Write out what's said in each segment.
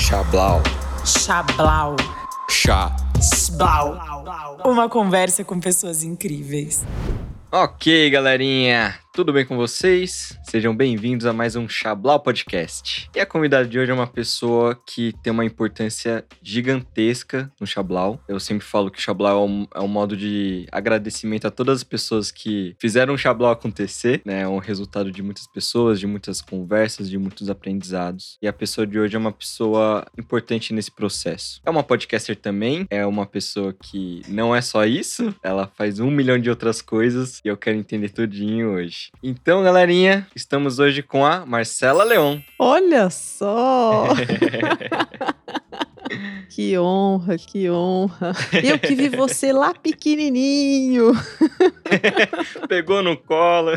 Chablau. Chablau. Chá. Sblau. Uma conversa com pessoas incríveis. Ok, galerinha. Tudo bem com vocês? Sejam bem-vindos a mais um Chablau Podcast. E a convidada de hoje é uma pessoa que tem uma importância gigantesca no Chablau. Eu sempre falo que o Chablau é um, é um modo de agradecimento a todas as pessoas que fizeram o Chablau acontecer, né? É um resultado de muitas pessoas, de muitas conversas, de muitos aprendizados. E a pessoa de hoje é uma pessoa importante nesse processo. É uma podcaster também, é uma pessoa que não é só isso, ela faz um milhão de outras coisas e eu quero entender tudinho hoje. Então, galerinha, estamos hoje com a Marcela Leon. Olha só! que honra, que honra. Eu que vi você lá pequenininho. Pegou no colo.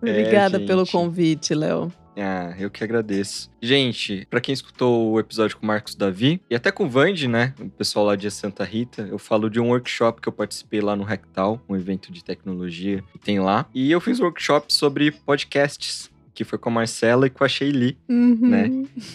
Obrigada É, pelo convite, Léo. Ah, eu que agradeço. Gente, pra quem escutou o episódio com o Marcos Davi e até com o Vande, né, o pessoal lá de Santa Rita, eu falo de um workshop que eu participei lá no Rectal, um evento de tecnologia que tem lá. E eu fiz um workshop sobre podcasts, que foi com a Marcela e com a Sheili. Uhum. Né?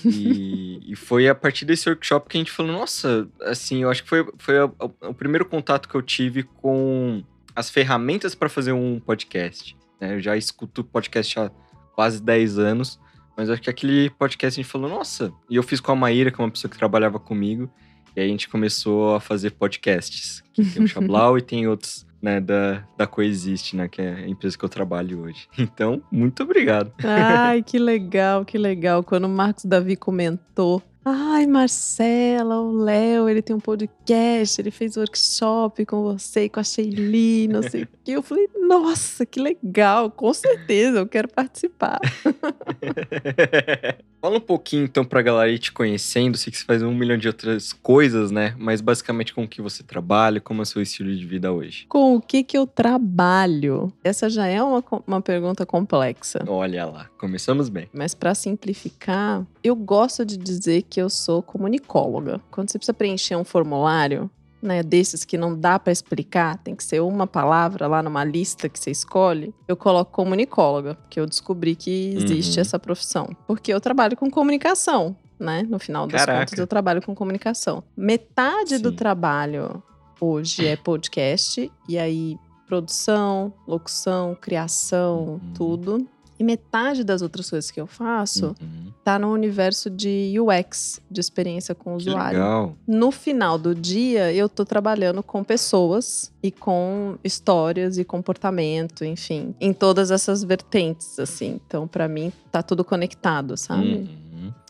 E, e foi a partir desse workshop que a gente falou, nossa, assim, eu acho que foi, foi a- a- o primeiro contato que eu tive com as ferramentas para fazer um podcast. né? Eu já escuto podcast há quase 10 anos, mas acho que aquele podcast a gente falou, nossa, e eu fiz com a Maíra, que é uma pessoa que trabalhava comigo, e aí a gente começou a fazer podcasts. Que tem o Chablau e tem outros. Né, da, da Coexiste, né, que é a empresa que eu trabalho hoje. Então, muito obrigado. Ai, que legal, que legal. Quando o Marcos Davi comentou. Ai, Marcela, o Léo, ele tem um podcast, ele fez workshop com você e com a Sheili, não sei o quê. Eu falei, nossa, que legal, com certeza, eu quero participar. Fala um pouquinho então pra galera ir te conhecendo. Sei que você faz um milhão de outras coisas, né? Mas basicamente com o que você trabalha, como é o seu estilo de vida hoje. Com o que que eu trabalho? Essa já é uma, uma pergunta complexa. Olha lá, começamos bem. Mas para simplificar, eu gosto de dizer que eu sou comunicóloga. Quando você precisa preencher um formulário, né, desses que não dá para explicar, tem que ser uma palavra lá numa lista que você escolhe, eu coloco comunicóloga, porque eu descobri que existe Uhum. essa profissão. Porque eu trabalho com comunicação, né? No final das Caraca. contas, eu trabalho com comunicação. Metade do Sim. trabalho hoje é podcast, e aí produção, locução, criação, Uhum. tudo. E metade das outras coisas que eu faço Uhum. tá no universo de UX, de experiência com o Que usuário. legal. No final do dia, eu tô trabalhando com pessoas e com histórias e comportamento, enfim, em todas essas vertentes, assim. Então, pra mim, tá tudo conectado, sabe? Uhum.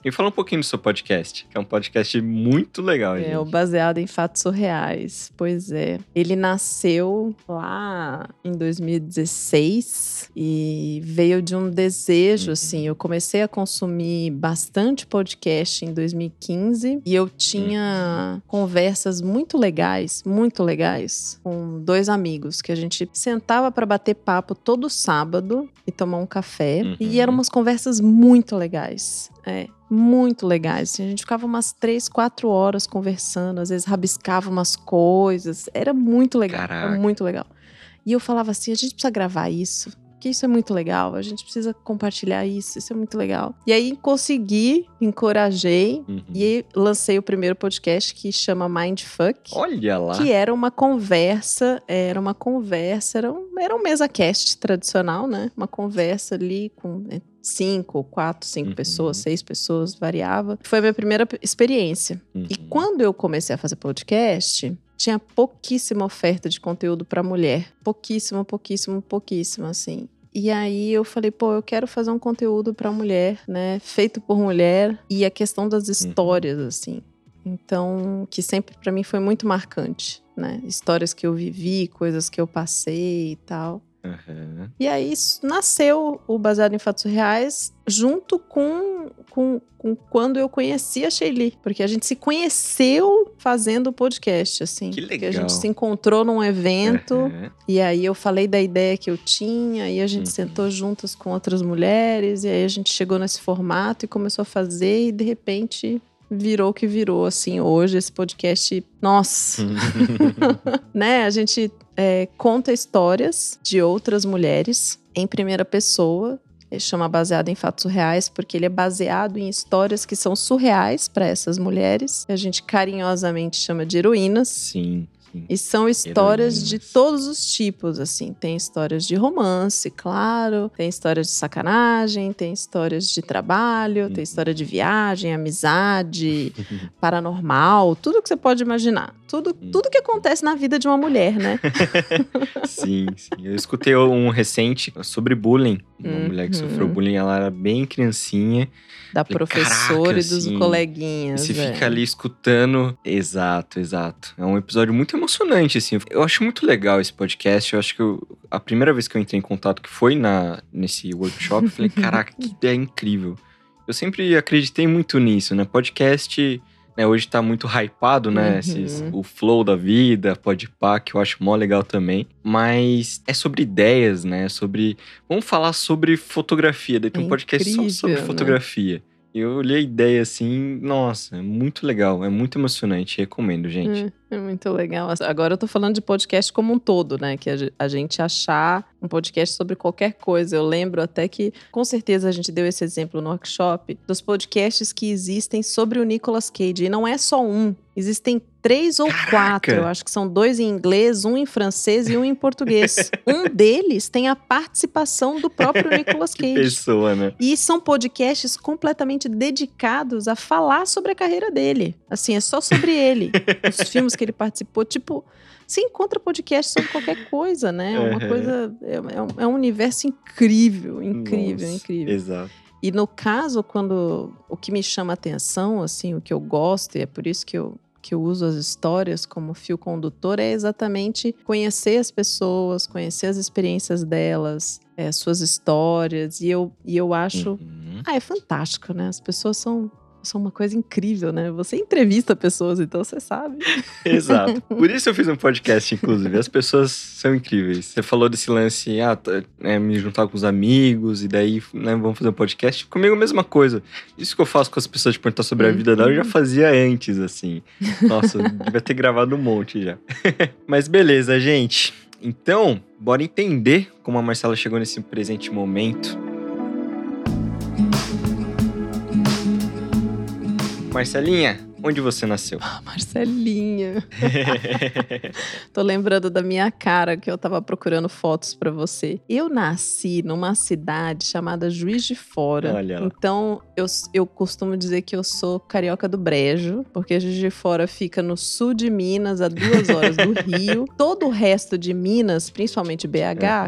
E fala um pouquinho do seu podcast, que é um podcast muito legal, É, o gente. baseado em fatos surreais. Pois é. Ele nasceu lá em 2016 e veio de um desejo, Uhum. assim. Eu comecei a consumir bastante podcast em 2015 e eu tinha Uhum. conversas muito legais, muito legais, com dois amigos que a gente sentava para bater papo todo sábado e tomar um café. Uhum. E eram umas conversas muito legais. É, muito legais. A gente ficava umas três, quatro horas conversando, às vezes rabiscava umas coisas. Era muito legal. Caraca. Era muito legal. E eu falava assim: a gente precisa gravar isso. Porque isso é muito legal, a gente precisa compartilhar isso, isso é muito legal. E aí consegui, encorajei Uhum. e lancei o primeiro podcast que chama Mindfuck. Olha lá. Que era uma conversa, era uma conversa, era um, era um mesa cast tradicional, né? Uma conversa ali com é, cinco, quatro, cinco Uhum. pessoas, seis pessoas, variava. Foi a minha primeira experiência. E Uhum. quando eu comecei a fazer podcast, tinha pouquíssima oferta de conteúdo para mulher. Pouquíssimo, pouquíssimo, pouquíssimo, assim. E aí eu falei, pô, eu quero fazer um conteúdo para mulher, né? Feito por mulher e a questão das histórias, assim. Então, que sempre para mim foi muito marcante, né? Histórias que eu vivi, coisas que eu passei e tal. Uhum. E aí nasceu o Baseado em Fatos Reais junto com, com, com quando eu conheci a Sheili. Porque a gente se conheceu fazendo o podcast, assim. Que Porque a legal. gente se encontrou num evento Uhum. e aí eu falei da ideia que eu tinha e a gente Uhum. sentou juntas com outras mulheres e aí a gente chegou nesse formato e começou a fazer e de repente virou o que virou, assim, hoje esse podcast. Nossa! né? A gente é, conta histórias de outras mulheres em primeira pessoa Ele chama baseado em fatos reais porque ele é baseado em histórias que são surreais para essas mulheres, a gente carinhosamente chama de heroínas. Sim. Sim. E são histórias Heroínas. de todos os tipos, assim. Tem histórias de romance, claro. Tem histórias de sacanagem, tem histórias de trabalho, Uhum. tem história de viagem, amizade, paranormal, tudo que você pode imaginar. Tudo, Uhum. tudo que acontece na vida de uma mulher, né? Sim, sim. Eu escutei um recente sobre bullying. Uma Uhum. mulher que sofreu bullying, ela era bem criancinha. Da Falei, professora "Caraca, e dos assim, coleguinhas. E você é. fica ali escutando. Exato, exato. É um episódio muito emocionante, assim. Eu acho muito legal esse podcast. Eu acho que eu- a primeira vez que eu entrei em contato, que foi na, nesse workshop, eu falei, caraca, que ideia incrível. Eu sempre acreditei muito nisso, né? Podcast, né, hoje tá muito hypado, né? Uhum. Esses- o flow da vida, podpah, que eu acho mó legal também. Mas é sobre ideias, né? Sobre... Vamos falar sobre fotografia. Daí tem É um podcast só incrível, sobre né? fotografia. E eu olhei a ideia assim, nossa, é muito legal, é muito emocionante. Recomendo, gente. É, é muito legal. Agora eu tô falando de podcast como um todo, né? Que a ge- a gente achar um podcast sobre qualquer coisa. Eu lembro até que, com certeza, a gente deu esse exemplo no workshop dos podcasts que existem sobre o Nicolas Cage. E não é só um. Existem três ou Caraca! quatro. Eu acho que são dois em inglês, um em francês e um em português. um deles tem a participação do próprio Nicolas Cage. pessoa, né? E são podcasts completamente dedicados a falar sobre a carreira dele. Assim, é só sobre ele. Os filmes que ele participou. Tipo, você encontra podcast sobre qualquer coisa, né? É uma Uhum. coisa. É, é um, é um universo incrível, incrível, Nossa, incrível. Exato. E no caso, quando o que me chama atenção, assim, o que eu gosto, e é por isso que eu, que eu uso as histórias como fio condutor, é exatamente conhecer as pessoas, conhecer as experiências delas, é, suas histórias. E eu, e eu acho. Uhum. Ah, é fantástico, né? As pessoas são, são uma coisa incrível, né? Você entrevista pessoas, então você sabe. Exato. Por isso eu fiz um podcast, inclusive. As pessoas são incríveis. Você falou desse lance, ah, é, me juntar com os amigos, e daí né, vamos fazer um podcast. Comigo a mesma coisa. Isso que eu faço com as pessoas de perguntar sobre a vida dela, eu já fazia antes, assim. Nossa, devia ter gravado um monte já. Mas beleza, gente. Então, bora entender como a Marcela chegou nesse presente momento. Marcelinha, onde você nasceu? Ah, Marcelinha. Tô lembrando da minha cara que eu tava procurando fotos pra você. Eu nasci numa cidade chamada Juiz de Fora. Olha lá. Então, eu, eu costumo dizer que eu sou carioca do Brejo, porque Juiz de Fora fica no sul de Minas, a duas horas do Rio. Todo o resto de Minas, principalmente BH,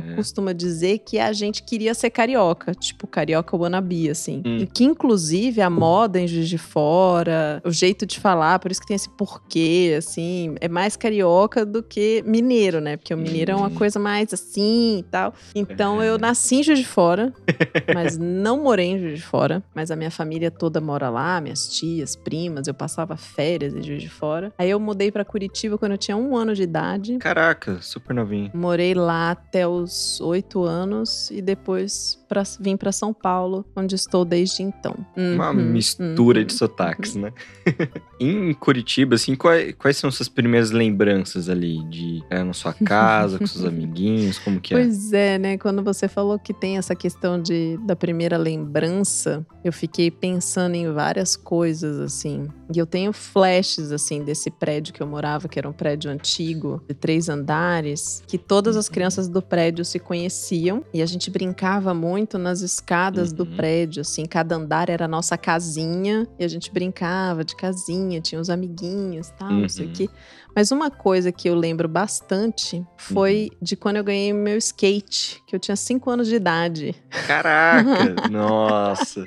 Uhum. costuma dizer que a gente queria ser carioca, tipo carioca wannabe, assim. Hum. E que, inclusive, a moda em Juiz de Fora, o jeito de falar, por isso que tem esse porquê, assim, é mais carioca do que mineiro, né? Porque o mineiro é uma Hum. coisa mais assim e tal. Então, eu nasci em Juiz de Fora, mas não morei em Juiz de Fora. Mas a minha família toda mora lá, minhas tias, primas, eu passava férias em Juiz de Fora. Aí eu mudei pra Curitiba quando eu tinha um ano de idade. Caraca, super novinho. Morei lá até os oito anos e depois pra, vim pra São Paulo, onde estou desde então. Uma Uhum, mistura uhum. de sotaques, né? em Curitiba, assim, quais, quais são suas primeiras lembranças ali? De é, na sua casa, com seus amiguinhos, como que é? Pois é, né? Quando você falou que tem essa questão de, da primeira lembrança, eu fiquei pensando em várias coisas, assim. E eu tenho flashes, assim, desse prédio que eu morava, que era um prédio antigo, de três andares, que todas as Uhum. crianças do prédio se conheciam e a gente brincava muito nas escadas do Uhum. prédio, assim. Cada andar era a nossa casinha e a gente brincava de casinha, tinha os amiguinhos e tal, não sei o Uhum. quê. Mas uma coisa que eu lembro bastante foi Uhum. de quando eu ganhei meu skate, que eu tinha 5 anos de idade. Caraca! nossa!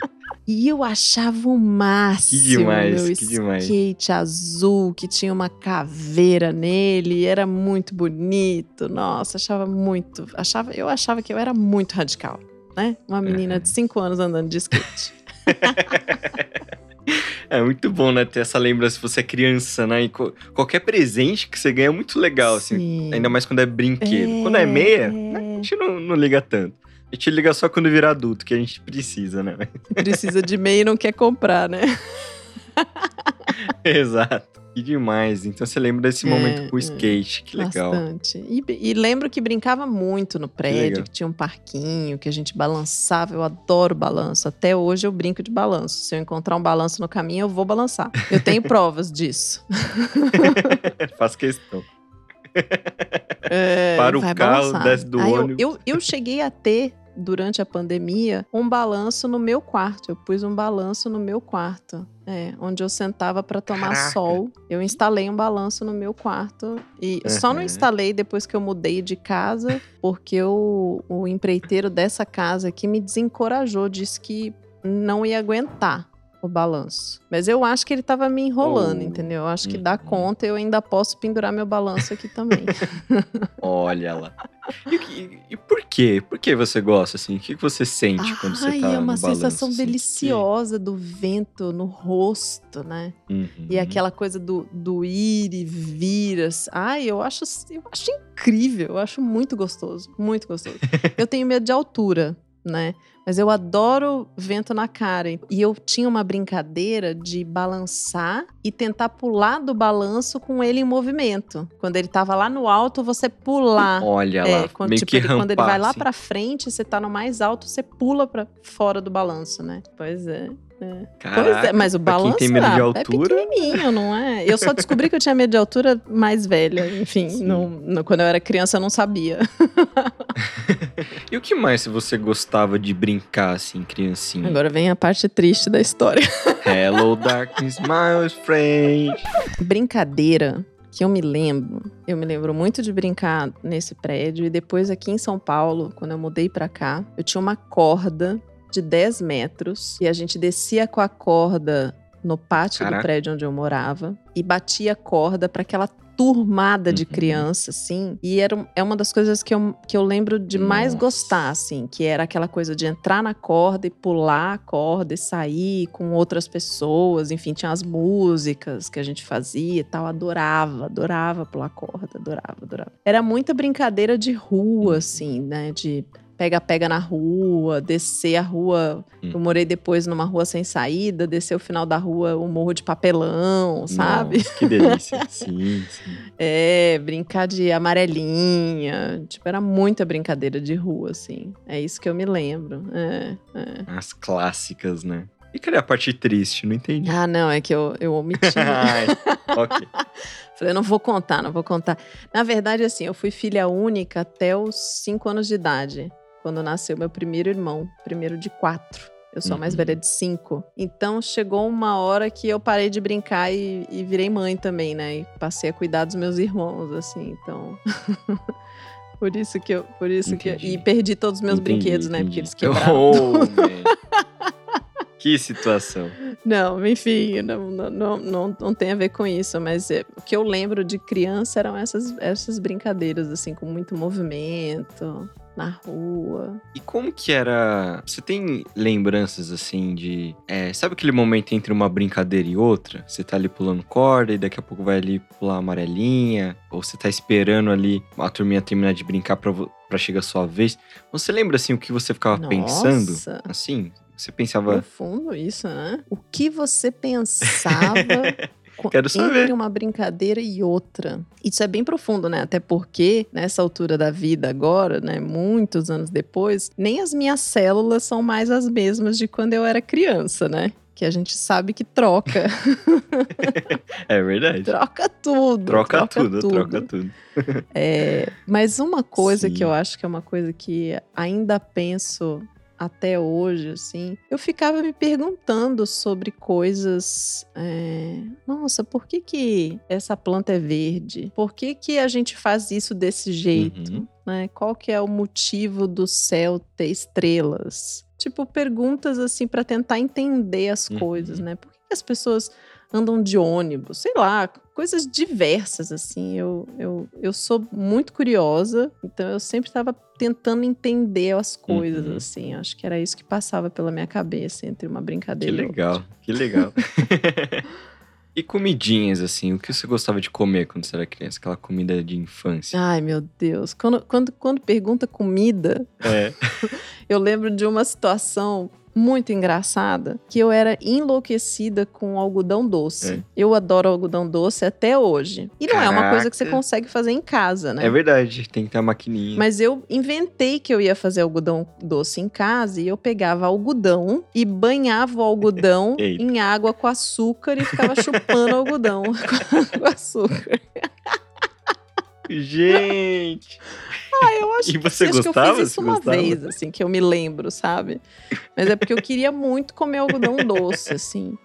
E eu achava o máximo demais, meu que demais. skate azul, que tinha uma caveira nele, era muito bonito. Nossa, achava muito. Achava, eu achava que eu era muito radical, né? Uma menina Uhum. de 5 anos andando de skate. É muito bom, né? Ter essa lembrança se você é criança, né? E qualquer presente que você ganha é muito legal, assim. Sim. Ainda mais quando é brinquedo. Quando é meia, né, a gente não, não liga tanto. A gente liga só quando vira adulto, que a gente precisa, né? Precisa de meia e não quer comprar, né? Exato. Que demais. Então você lembra desse É, momento com o é. skate. Que legal. Bastante. E, e lembro que brincava muito no prédio, legal. que, tinha um parquinho, que a gente balançava. Eu adoro balanço. Até hoje eu brinco de balanço. Se eu encontrar um balanço no caminho, eu vou balançar. Eu tenho provas disso. Faço questão. É, Para o carro, balançar. desce do Aí eu- ônibus. Eu, eu, cheguei a ter, durante a pandemia, um balanço no meu quarto. Eu pus um balanço no meu quarto. É, onde eu sentava para tomar Caraca. sol. Eu instalei um balanço no meu quarto. E só não Uhum. instalei depois que eu mudei de casa, porque o, o empreiteiro dessa casa aqui me desencorajou, disse que não ia aguentar o balanço. Mas eu acho que ele tava me enrolando, Oh. entendeu? Eu acho que dá Uhum. conta, eu ainda posso pendurar meu balanço aqui também. Olha lá. E, e- e por quê? Por que você gosta, assim? O que você sente quando você Ai, tá é uma balanço, sensação assim? deliciosa do vento no rosto, né? Uhum. E aquela coisa do, do ir e vir. Ai, eu acho, eu acho incrível, eu acho muito gostoso, muito gostoso. eu tenho medo de altura, né? Mas eu adoro vento na cara. E eu tinha uma brincadeira de balançar e tentar pular do balanço com ele em movimento. Quando ele tava lá no alto, você pular. Olha É, lá, quando, meio tipo, que ele- quando ele vai lá rampar, pra frente, você tá no mais alto, você pula pra fora do balanço, né? Pois é. Assim. Pois Caraca, é, mas o balanço tem medo de ah, altura- é pequenininho, não é? Eu só descobri que eu tinha medo de altura mais velha. Enfim, Sim. não- não- quando eu era criança eu não sabia. E o que mais você gostava de brincar, assim, criancinha? Agora vem a parte triste da história. Hello, darkness, my old friend. Brincadeira que eu me lembro, eu me lembro muito de brincar nesse prédio e depois aqui em São Paulo, quando eu mudei pra cá, eu tinha uma corda de 10 metros e a gente descia com a corda no pátio Caraca. do prédio onde eu morava e batia a corda para aquela turmada de Uhum. criança, assim. E era, é uma das coisas que eu, que eu lembro de mais Nossa. gostar, assim, que era aquela coisa de entrar na corda e pular a corda e sair com outras pessoas. Enfim, tinha as músicas que a gente fazia e tal. Adorava, adorava pular corda, adorava, adorava. Era muita brincadeira de rua, Uhum. assim, né? De pega-pega na rua, descer a rua. Hum. Eu morei depois numa rua sem saída, descer o final da rua, o morro de papelão, sabe? Nossa, que delícia. sim, sim. É, brincar de amarelinha. Tipo, era muita brincadeira de rua, assim. É isso que eu me lembro. É, é. As clássicas, né? E cadê a parte triste? Não entendi. Ah, não, é que eu, eu omiti. Ai, ok. Falei, não vou contar, não vou contar. Na verdade, assim, eu fui filha única até os cinco anos de idade, quando nasceu meu primeiro irmão, primeiro de quatro. Eu sou a mais Uhum. velha de cinco. Então chegou uma hora que eu parei de brincar e, e virei mãe também, né? E passei a cuidar dos meus irmãos, assim. Então. por isso que eu. Por isso que. Entendi. E perdi todos os meus Entendi, brinquedos, né? Porque eles quebraram. Oh. que situação. Não, enfim, não, não, não, não, tem a ver com isso, mas é, o que eu lembro de criança eram essas, essas brincadeiras, assim, com muito movimento, na rua. E como que era. Você tem lembranças assim de. é, sabe aquele momento entre uma brincadeira e outra? Você tá ali pulando corda e daqui a pouco vai ali pular amarelinha. Ou você tá esperando ali a turminha terminar de brincar pra, chegar a sua vez. Você lembra assim o que você ficava pensando? Nossa. Assim? Você pensava. Profundo isso, né? O que você pensava Quero saber. entre uma brincadeira e outra? Isso é bem profundo, né? Até porque, nessa altura da vida agora, né? Muitos anos depois, nem as minhas células são mais as mesmas de quando eu era criança, né? Que a gente sabe que troca. É verdade. troca tudo. Troca, tudo, troca tudo. É, mas uma coisa Sim. que eu acho que é uma coisa que ainda penso até hoje, assim, eu ficava me perguntando sobre coisas. é, Nossa, por que, que essa planta é verde? Por que, que a gente faz isso desse jeito? Uhum. Né? Qual que é o motivo do céu ter estrelas? Tipo, perguntas assim para tentar entender as Uhum. coisas, né? Por que, que as pessoas andam de ônibus, sei lá, coisas diversas, assim. Eu, eu, eu sou muito curiosa, então eu sempre estava tentando entender as coisas, Uhum. assim. Acho que era isso que passava pela minha cabeça entre uma Que brincadeira e legal, outra. que legal. e comidinhas, assim, o que você gostava de comer quando você era criança? Aquela comida de infância. Ai, meu Deus. Quando, quando, quando pergunta comida, É. eu lembro de uma situação muito engraçada que eu era enlouquecida com algodão doce. É. Eu adoro algodão doce até hoje. E não é uma coisa que você Caraca. consegue fazer em casa, né? É verdade, tem que ter a maquininha. Mas eu inventei que eu ia fazer algodão doce em casa e eu pegava algodão e banhava o algodão em água com açúcar e ficava chupando algodão com açúcar. Gente! Eu acho E você que, acho que gostava? eu fiz isso Você uma gostava? vez, assim, que eu me lembro, sabe? Mas é porque eu queria muito comer algodão doce, assim.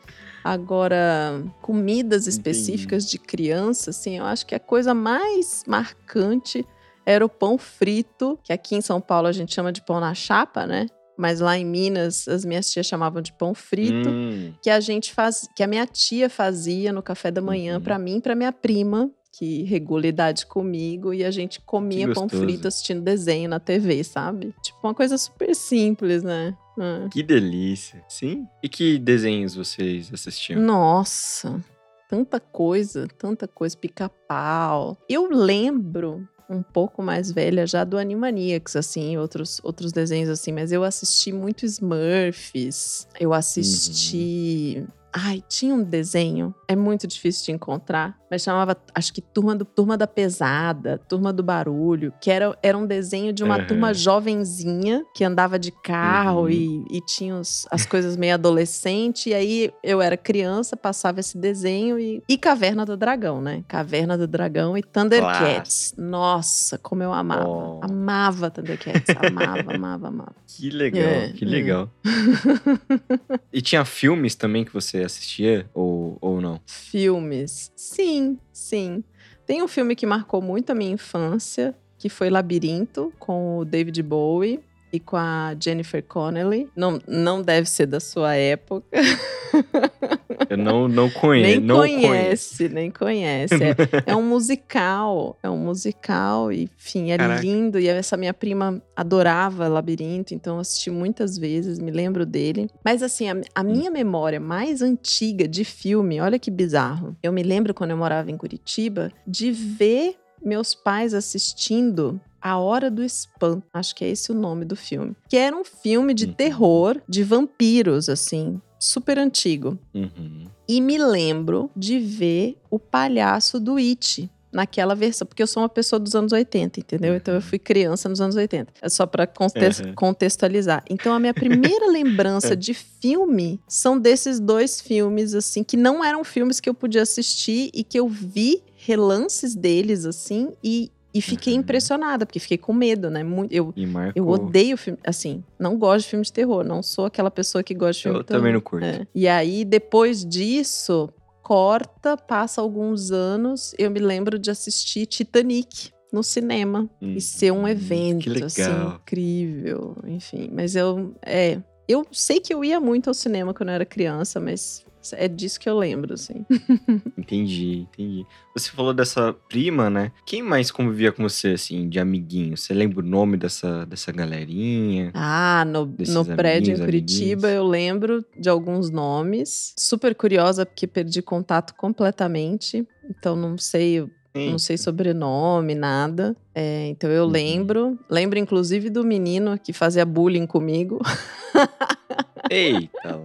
Agora, comidas específicas de criança, assim, eu acho que a coisa mais marcante era o pão frito, que aqui em São Paulo a gente chama de pão na chapa, né? Mas lá em Minas as minhas tias chamavam de pão frito, Hum, que a gente faz, que a minha tia fazia no café da manhã Uhum. pra mim e pra minha prima, que regula idade comigo, e a gente comia pão frito assistindo desenho na TV, sabe? Tipo, uma coisa super simples, né? Ah. que delícia. Sim? E que desenhos vocês assistiam? Nossa, tanta coisa, tanta coisa, pica-pau. Eu lembro um pouco mais velha já do Animaniacs, assim, outros, outros desenhos assim, mas eu assisti muito Smurfs, eu assisti... Ai, tinha um desenho, é muito difícil de encontrar, mas chamava, acho que Turma, do, Turma da Pesada, Turma do Barulho, que era, era um desenho de uma Aham. turma jovenzinha que andava de carro Uhum. e, e tinha os- as coisas meio adolescente. E aí eu era criança, passava esse desenho e, e Caverna do Dragão, né? Caverna do Dragão e Thundercats. Nossa, como eu amava. Oh. Amava Thundercats. Amava, amava, amava. Que legal, É, que é. legal. e tinha filmes também que você assistia? Ou, ou não? Filmes. Sim, sim. Tem um filme que marcou muito a minha infância, que foi Labirinto, com o David Bowie e com a Jennifer Connelly. Não, não deve ser da sua época. Eu não, não conheço. nem não conheço. conhece, nem conhece. É, é um musical, é um musical, enfim, é Caraca. lindo. E essa minha prima adorava Labirinto, então eu assisti muitas vezes, me lembro dele. Mas assim, a, a minha memória mais antiga de filme, olha que bizarro. Eu me lembro quando eu morava em Curitiba de ver meus pais assistindo A Hora do Espanto. Acho que é esse o nome do filme. Que era um filme de Uhum. terror de vampiros, assim, super antigo. Uhum. E me lembro de ver o palhaço do It naquela versão, porque eu sou uma pessoa dos anos 80, entendeu? Então eu fui criança nos anos 80. É só pra contes- Uhum. contextualizar. Então a minha primeira lembrança de filme são desses dois filmes assim, que não eram filmes que eu podia assistir e que eu vi relances deles assim e e fiquei Uhum. impressionada, porque fiquei com medo, né? Muito, eu, eu odeio filme, assim, não gosto de filme de terror, não sou aquela pessoa que gosta de filme Eu de terror. também não curto. É. E aí, depois disso, corta, passa alguns anos, eu me lembro de assistir Titanic no cinema. Hum, E ser um evento, assim, incrível. Enfim, mas eu. É. Eu sei que eu ia muito ao cinema quando eu era criança, mas é disso que eu lembro, assim. Entendi, entendi. Você falou dessa prima, né? Quem mais convivia com você, assim, de amiguinho? Você lembra o nome dessa, dessa galerinha? Ah, no, no prédio em Curitiba amiguinhos. eu lembro de alguns nomes. Super curiosa, porque perdi contato completamente. Então não sei, eu não sei sobrenome, nada. É, então eu Uhum. lembro. Lembro, inclusive, do menino que fazia bullying comigo. Eita!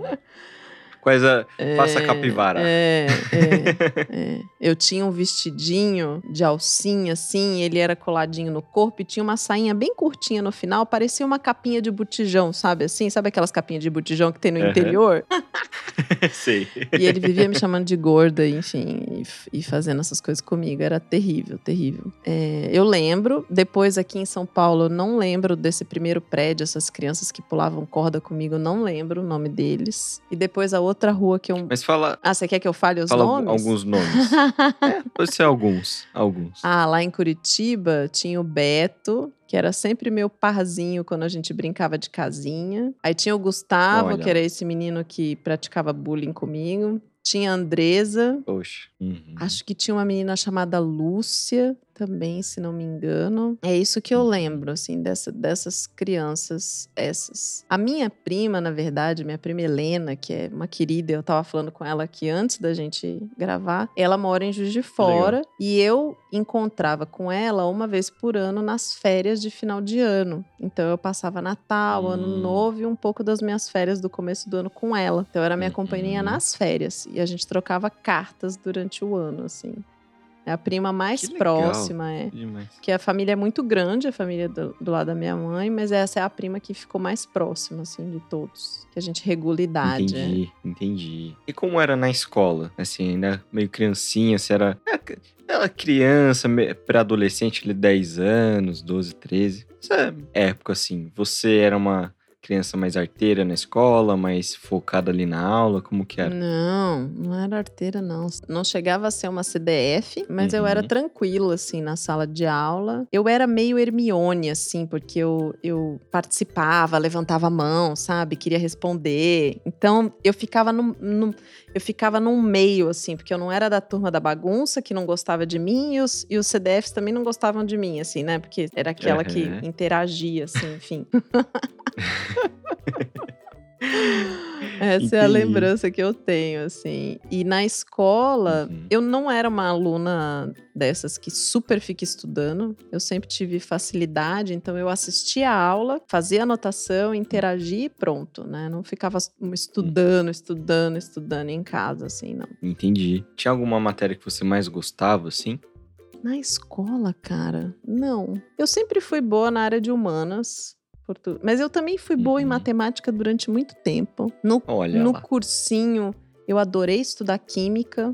Lá. Quais a... Passa É, capivara. É, é, é. Eu tinha um vestidinho de alcinha, assim, ele era coladinho no corpo e tinha uma sainha bem curtinha no final, parecia uma capinha de botijão, sabe assim? Sabe aquelas capinhas de botijão que tem no Aham. interior? sei. E ele vivia me chamando de gorda, enfim, e, e fazendo essas coisas comigo. Era terrível, terrível. É, eu lembro, depois aqui em São Paulo, eu não lembro desse primeiro prédio, essas crianças que pulavam corda comigo, eu não lembro o nome deles. E depois a outra rua que eu. Mas fala, Ah, você quer que eu fale os fala nomes? alguns nomes. é, pode ser alguns. Alguns. Ah, lá em Curitiba tinha o Beto, que era sempre meu parzinho quando a gente brincava de casinha. Aí tinha o Gustavo, Olha. que era esse menino que praticava bullying comigo. Tinha a Andresa, Poxa. Uhum. Acho que tinha uma menina chamada Lúcia. Também, se não me engano. É isso que eu lembro, assim, dessa, dessas crianças, essas. A minha prima, na verdade, minha prima Helena, que é uma querida, eu tava falando com ela aqui antes da gente gravar, ela mora em Juiz de Fora Legal. e eu encontrava com ela uma vez por ano nas férias de final de ano. Então eu passava Natal, Ano Hum. Novo e um pouco das minhas férias do começo do ano com ela. Então era minha companhia Uhum. nas férias e a gente trocava cartas durante o ano, assim. É a prima mais Que próxima, é. Demais. Porque a família é muito grande, a família do, do lado da minha mãe, mas essa é a prima que ficou mais próxima, assim, de todos. Que a gente regula idade. é. Entendi, entendi. E como era na escola? Assim, ainda meio criancinha, você era. Ela criança, me- pré-adolescente, ali, 10 anos, 12, 13. Essa época, assim, você era uma criança mais arteira na escola, mais focada ali na aula? Como que era? Não, não era arteira, não. Não chegava a ser uma CDF, mas eu era Uhum. tranquila, assim, na sala de aula. Eu era meio Hermione, assim, porque eu, eu participava, levantava a mão, sabe? Queria responder. Então, eu ficava no, no- eu ficava num meio, assim, porque eu não era da turma da bagunça, que não gostava de mim, e os, e os CDFs também não gostavam de mim, assim, né? Porque era aquela que Aham. interagia, assim, enfim. Essa é a Entendi. lembrança que eu tenho, assim. E na escola, Uhum. eu não era uma aluna dessas que super fica estudando. Eu sempre tive facilidade, então eu assistia a aula, fazia anotação, interagia e pronto, né? Não ficava estudando, estudando, estudando em casa, assim, não. Entendi. Tinha alguma matéria que você mais gostava, assim? Na escola, cara, não. Eu sempre fui boa na área de humanas. Portu- Mas eu também fui boa em Uhum. matemática durante muito tempo. No Olha no lá. cursinho, eu adorei estudar química.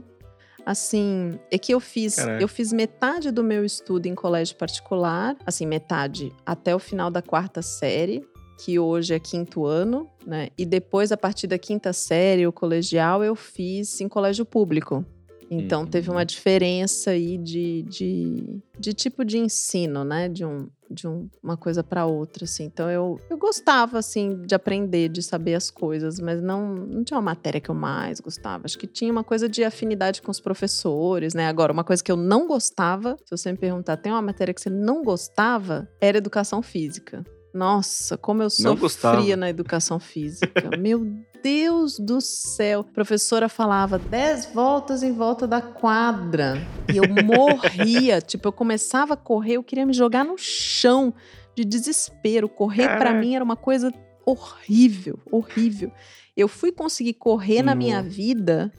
Assim, é que eu fiz, Caraca. eu fiz metade do meu estudo em colégio particular, assim, metade até o final da quarta série, que hoje é quinto ano, né? E depois, a partir da quinta série, o colegial, eu fiz em colégio público. Então, Uhum. teve uma diferença aí de, de, de tipo de ensino, né? De, um, de um- uma coisa para outra, assim. Então, eu, eu gostava, assim, de aprender, de saber as coisas, mas não, não tinha uma matéria que eu mais gostava. Acho que tinha uma coisa de afinidade com os professores, né? Agora, uma coisa que eu não gostava, se você me perguntar, tem uma matéria que você não gostava? Era educação física. Nossa, como eu sofria na educação física. Meu Deus do céu. A professora falava 10 voltas em volta da quadra. E eu morria. tipo, eu começava a correr, eu queria me jogar no chão de desespero. Correr pra Caraca. mim era uma coisa horrível, horrível. Eu fui conseguir correr na minha vida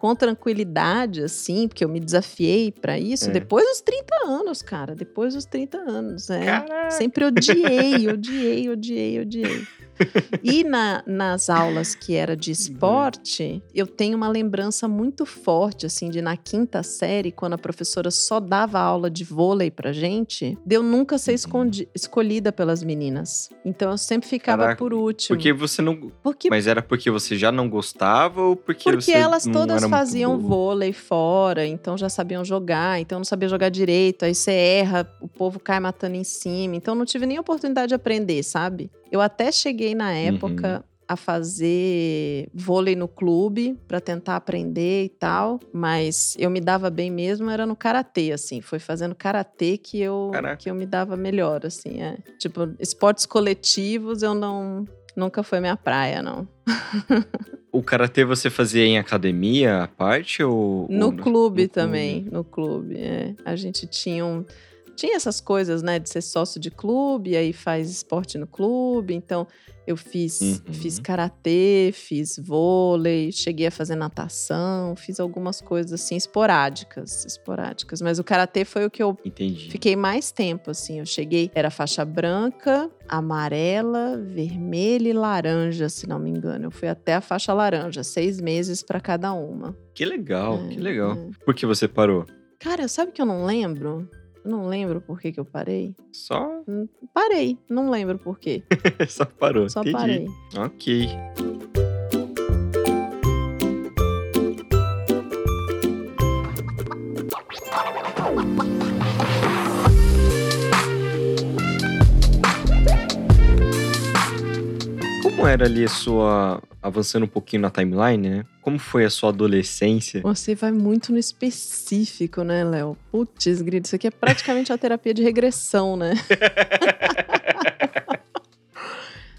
com tranquilidade, assim, porque eu me desafiei pra isso, É. depois dos 30 anos, cara. Depois dos 30 anos, é. Caraca. Sempre odiei, odiei, odiei, odiei. E na- nas aulas que era de esporte, eu tenho uma lembrança muito forte, assim, de na quinta série, quando a professora só dava aula de vôlei pra gente, de eu nunca ser Uhum. escondi- escolhida pelas meninas. Então eu sempre ficava Caraca, por último. Porque você não. Porque Mas era porque você já não gostava ou porque, porque elas todas faziam vôlei fora, então já sabiam jogar, então eu não sabia jogar direito, aí você erra, o povo cai matando em cima. Então eu não tive nem oportunidade de aprender, sabe? Eu até cheguei na época a fazer vôlei no clube pra tentar aprender e tal, mas eu me dava bem mesmo era no karatê, assim, foi fazendo karatê que eu Caraca. que eu me dava melhor, assim, é. Tipo, esportes coletivos eu não nunca foi minha praia, não. O karatê você fazia em academia à parte ou. No ou clube no também, no clube, é. A gente tinha um tinha essas coisas, né, de ser sócio de clube, aí faz esporte no clube, então eu fiz Uhum. fiz karatê, fiz vôlei, cheguei a fazer natação, fiz algumas coisas assim esporádicas, esporádicas, mas o karatê foi o que eu Entendi. Fiquei mais tempo, assim. Eu cheguei, era faixa branca, amarela, vermelha e laranja, se não me engano. Eu fui até a faixa laranja, seis meses pra cada uma. Que legal, É, que legal. é. Por que você parou? Cara, sabe que eu não lembro? Não lembro por que, que eu parei. Só, Parei, não lembro por quê. só parou. Só Entendi. parei. Ok. Como era ali a sua. Avançando um pouquinho na timeline, né? Como foi a sua adolescência? Você vai muito no específico, né, Léo? Putz, grito, isso aqui é praticamente uma terapia de regressão, né?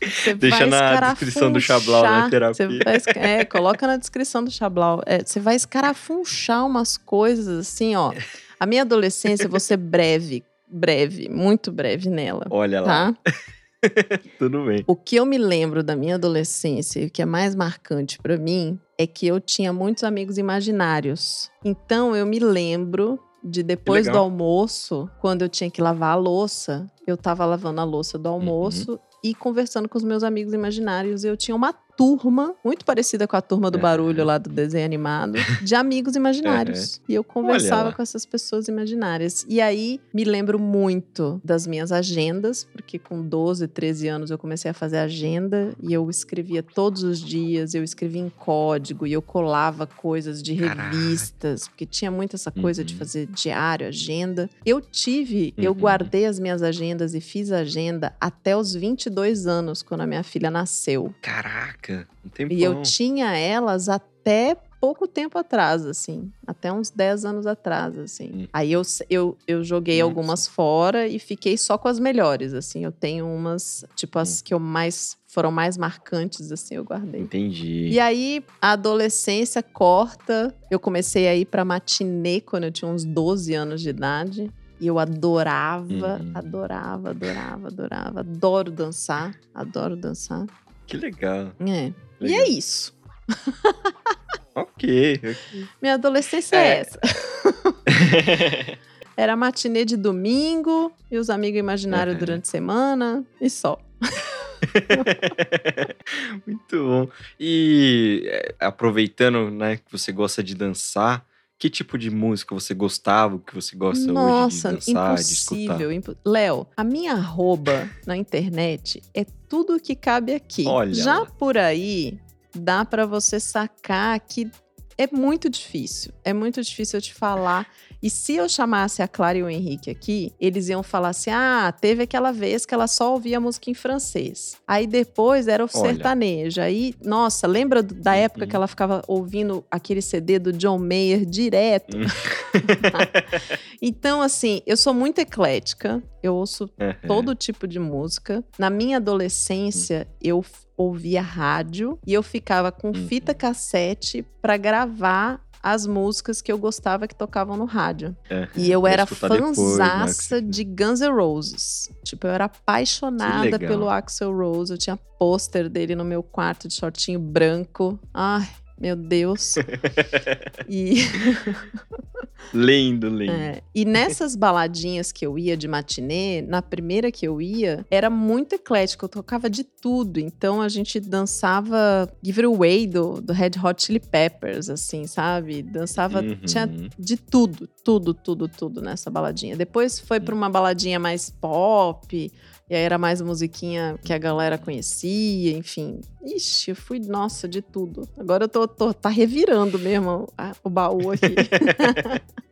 Você Deixa na descrição do Chablau, né, terapia. você vai é, coloca na descrição do Chablau. É, você vai escarafunchar umas coisas assim, ó. A minha adolescência, vou ser breve, breve, muito breve nela, Olha lá, tá? tudo bem. O que eu me lembro da minha adolescência e o que é mais marcante pra mim é que eu tinha muitos amigos imaginários. Então eu me lembro de depois do almoço, quando eu tinha que lavar a louça, eu tava lavando a louça do almoço e conversando com os meus amigos imaginários. Eu tinha uma turma, muito parecida com a turma do Aham. barulho lá do desenho animado, de amigos imaginários. E eu conversava com essas pessoas imaginárias. E aí me lembro muito das minhas agendas, porque com 12, 13 anos eu comecei a fazer agenda e eu escrevia todos os dias, eu escrevia em código e eu colava coisas de Caraca. revistas, porque tinha muito essa coisa de Uhum. fazer diário, agenda. Eu tive, eu Uhum. guardei as minhas agendas e fiz agenda até os 22 anos, quando a minha filha nasceu. Caraca, um tempão. E eu tinha elas até pouco tempo atrás, assim. Até uns 10 anos atrás, assim. Hum. Aí eu, eu, eu joguei Nossa. algumas fora e fiquei só com as melhores, assim. Eu tenho umas, tipo, Hum. as que eu mais foram mais marcantes, assim, eu guardei. Entendi. E aí, a adolescência corta. Eu comecei a ir pra matinê quando eu tinha uns 12 anos de idade. E eu adorava, Uhum. adorava, adorava, adorava. Adoro dançar, adoro dançar. Que legal. É. E legal. é isso. Ok. ok. Minha adolescência é, É. essa. Era matinê de domingo e os amigos imaginários Uhum. durante a semana e só. Muito bom. E é, aproveitando, né, que você gosta de dançar, que tipo de música você gostava, que você gosta Nossa, hoje de dançar, de impossível. impo- Léo, a minha arroba na internet é tudo que cabe aqui. Olha Já por aí, dá pra você sacar que é muito difícil. É muito difícil eu te falar. E se eu chamasse a Clara e o Henrique aqui, eles iam falar assim: ah, teve aquela vez que ela só ouvia música em francês. Aí depois era o sertanejo. Aí, nossa, lembra da época Uhum. que ela ficava ouvindo aquele CD do John Mayer direto? Hum. Então, assim, eu sou muito eclética. Eu ouço Uhum. todo tipo de música. Na minha adolescência, eu ouvia rádio e eu ficava com Uhum. fita cassete pra gravar as músicas que eu gostava que tocavam no rádio. Uhum. E eu era né, fanzaça você- de Guns N' Roses. Tipo, eu era apaixonada pelo Axel Rose. Eu tinha pôster dele no meu quarto de shortinho branco. Ai, meu Deus. e Lindo, lindo. É, E nessas baladinhas que eu ia de matinê, na primeira que eu ia, era muito eclético, eu tocava de tudo. Então a gente dançava Give It Away do, do Red Hot Chili Peppers, assim, sabe? Dançava, Uhum. tinha de tudo, tudo, tudo, tudo nessa baladinha. Depois foi pra uma baladinha mais pop, e aí era mais musiquinha que a galera conhecia, enfim. Ixi, eu fui, nossa, de tudo. Agora eu tô, tô tá revirando mesmo a- o baú aqui.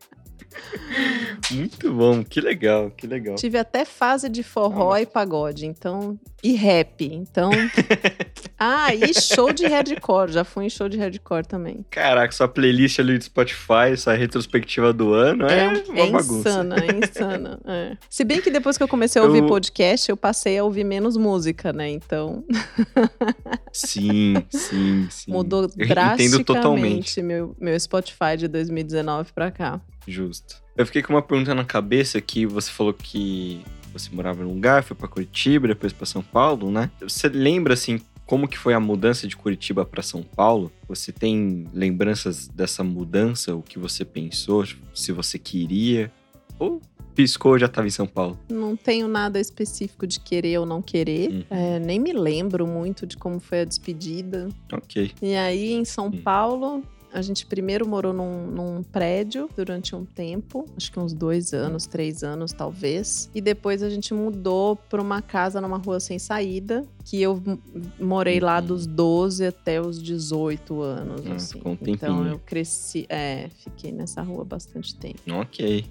Muito bom, que legal, que legal. Tive até fase de forró e pagode, então. E rap, então. ah, e show de hardcore. Já fui em show de hardcore também. Caraca, sua playlist ali do Spotify, sua retrospectiva do ano é, uma é bagunça. insana, é insana. é. Se bem que depois que eu comecei a ouvir Eu- podcast, eu passei a ouvir menos música, né? Então Sim, sim, sim. mudou Eu drasticamente meu, meu Spotify de 2019 pra cá. Justo. Eu fiquei com uma pergunta na cabeça que você falou que você morava num lugar, foi pra Curitiba, depois pra São Paulo, né? Você lembra assim como que foi a mudança de Curitiba pra São Paulo? Você tem lembranças dessa mudança, o que você pensou, se você queria ou piscou já tava em São Paulo? Não tenho nada específico de querer ou não querer. Uhum. É, nem me lembro muito de como foi a despedida. OK. E aí, em São Hum. Paulo, a gente primeiro morou num, num prédio durante um tempo, acho que uns dois anos, três anos talvez. E depois a gente mudou para uma casa numa rua sem saída, que eu morei lá Uhum. dos 12 até os 18 anos. Ah, assim. um então eu cresci, é, fiquei nessa rua bastante tempo. OK.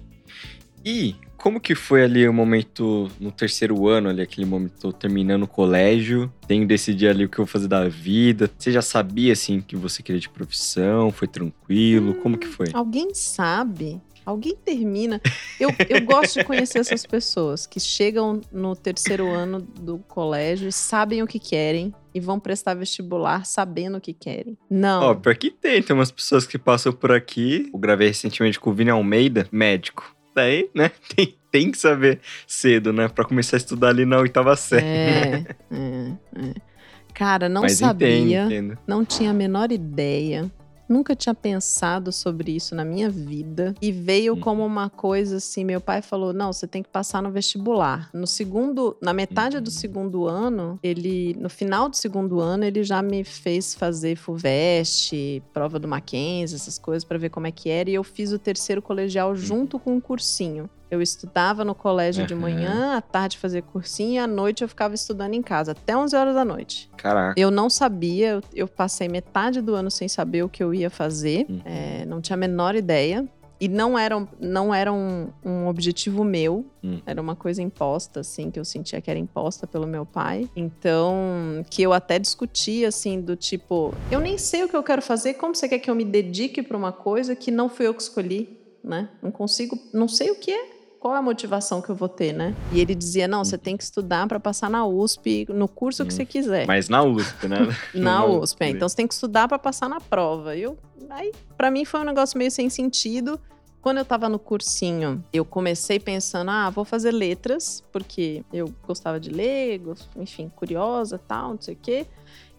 E como que foi ali o momento no terceiro ano, ali, aquele momento terminando o colégio, tenho que decidir ali o que eu vou fazer da vida. Você já sabia, assim, que você queria de profissão? Foi tranquilo? Como que foi? Alguém sabe? Alguém termina. Eu, eu gosto de conhecer essas pessoas que chegam no terceiro ano do colégio sabem o que querem e vão prestar vestibular sabendo o que querem. Não. Ó, pior que tem, tem umas pessoas que passam por aqui. Eu gravei recentemente com o Vini Almeida, médico. Daí, né, tem, tem que saber cedo, né, Pra começar a estudar ali na oitava série. É, é, é. Cara, não Mas sabia, entendo, entendo. não tinha a menor ideia. Nunca tinha pensado sobre isso na minha vida. E veio Uhum. como uma coisa assim: meu pai falou: não, você tem que passar no vestibular. No segundo, na metade Uhum. do segundo ano, ele. No final do segundo ano, ele já me fez fazer FUVEST, prova do Mackenzie, essas coisas, para ver como é que era. E eu fiz o terceiro colegial junto com o cursinho. Eu estudava no colégio de Aham. manhã, à tarde fazia cursinho e à noite eu ficava estudando em casa, até 11 horas da noite. Caraca. Eu não sabia, eu, eu passei metade do ano sem saber o que eu ia fazer, Uhum. é, não tinha a menor ideia. E não era, um- não era um, um objetivo meu, Hum. era uma coisa imposta, assim, que eu sentia que era imposta pelo meu pai. Então, que eu até discutia, assim, do tipo, eu nem sei o que eu quero fazer, como você quer que eu me dedique para uma coisa que não fui eu que escolhi, né? Não consigo, não sei o que é. Qual é a motivação que eu vou ter, né? E ele dizia: não, você tem que estudar para passar na USP, no curso que você quiser. Mas na USP, né? Na USP, é. Então você tem que estudar para passar na prova. E Eu, aí, para mim foi um negócio meio sem sentido. Quando eu tava no cursinho, eu comecei pensando, ah, vou fazer letras, porque eu gostava de ler, enfim, curiosa, tal, não sei o quê.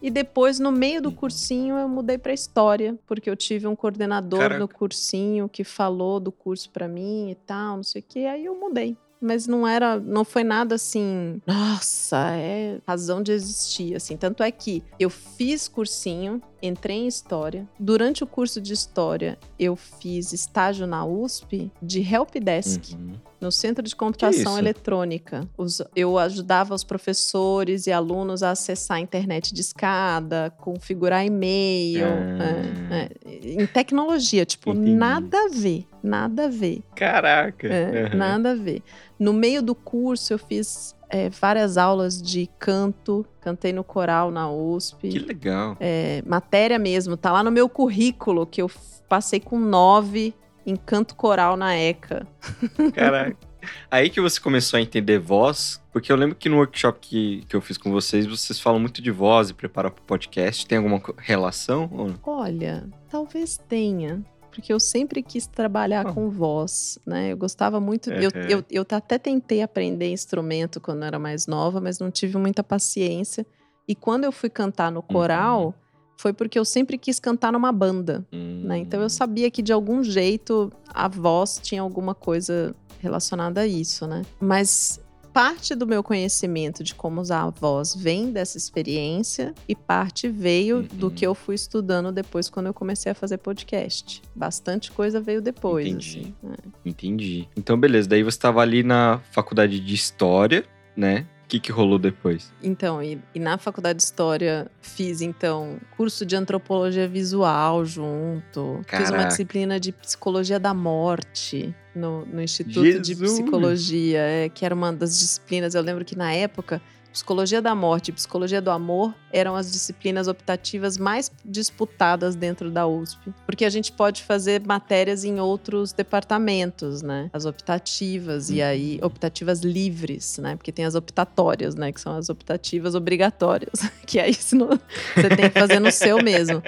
E depois, no meio do Uhum. cursinho, eu mudei para história, porque eu tive um coordenador Caraca. no cursinho que falou do curso para mim e tal, não sei o quê. Aí eu mudei. Mas não era, não foi nada assim, nossa, é razão de existir, assim. Tanto é que eu fiz cursinho, entrei em história. Durante o curso de história, eu fiz estágio na USP de helpdesk. Uhum. No Centro de Computação? Eletrônica. Os- eu ajudava os professores e alunos a acessar a internet de escada, configurar e-mail. Ah. é, é, em tecnologia, tipo, Entendi. nada a ver. Nada a ver. Caraca. É, Aham. Nada a ver. No meio do curso, eu fiz é, várias aulas de canto, cantei no coral na USP. Que legal. É, matéria mesmo, tá lá no meu currículo, que eu passei com nove em canto coral na ECA. Caraca. Aí que você começou a entender voz, porque eu lembro que no workshop que, que eu fiz com vocês, vocês falam muito de voz e preparar pro podcast. Tem alguma relação? Olha, talvez tenha. Porque eu sempre quis trabalhar Ah. com voz, né? Eu gostava muito. Eu, Uhum. eu, eu até tentei aprender instrumento quando eu era mais nova, mas não tive muita paciência. E quando eu fui cantar no coral, foi porque eu sempre quis cantar numa banda. né? Então eu Hum. sabia que de algum jeito a voz tinha alguma coisa relacionada a isso, né? Mas parte do meu conhecimento de como usar a voz vem dessa experiência e parte veio do Uhum. que eu fui estudando depois quando eu comecei a fazer podcast. Bastante coisa veio depois, Entendi. assim. né? Entendi. Então, beleza. Daí você estava ali na faculdade de História, né? O que, que rolou depois? Então, e, e na faculdade de História fiz, então, curso de Antropologia Visual junto. Fiz uma Caraca. disciplina de Psicologia da Morte no, no Instituto de Jesus! Psicologia, é, que era uma das disciplinas. Eu lembro que na época, Psicologia da Morte e Psicologia do Amor eram as disciplinas optativas mais disputadas dentro da USP. Porque a gente pode fazer matérias em outros departamentos, né? As optativas, e aí, optativas livres, né? Porque tem as optatórias, né? Que são as optativas obrigatórias. Que aí se não- você tem que fazer no seu mesmo.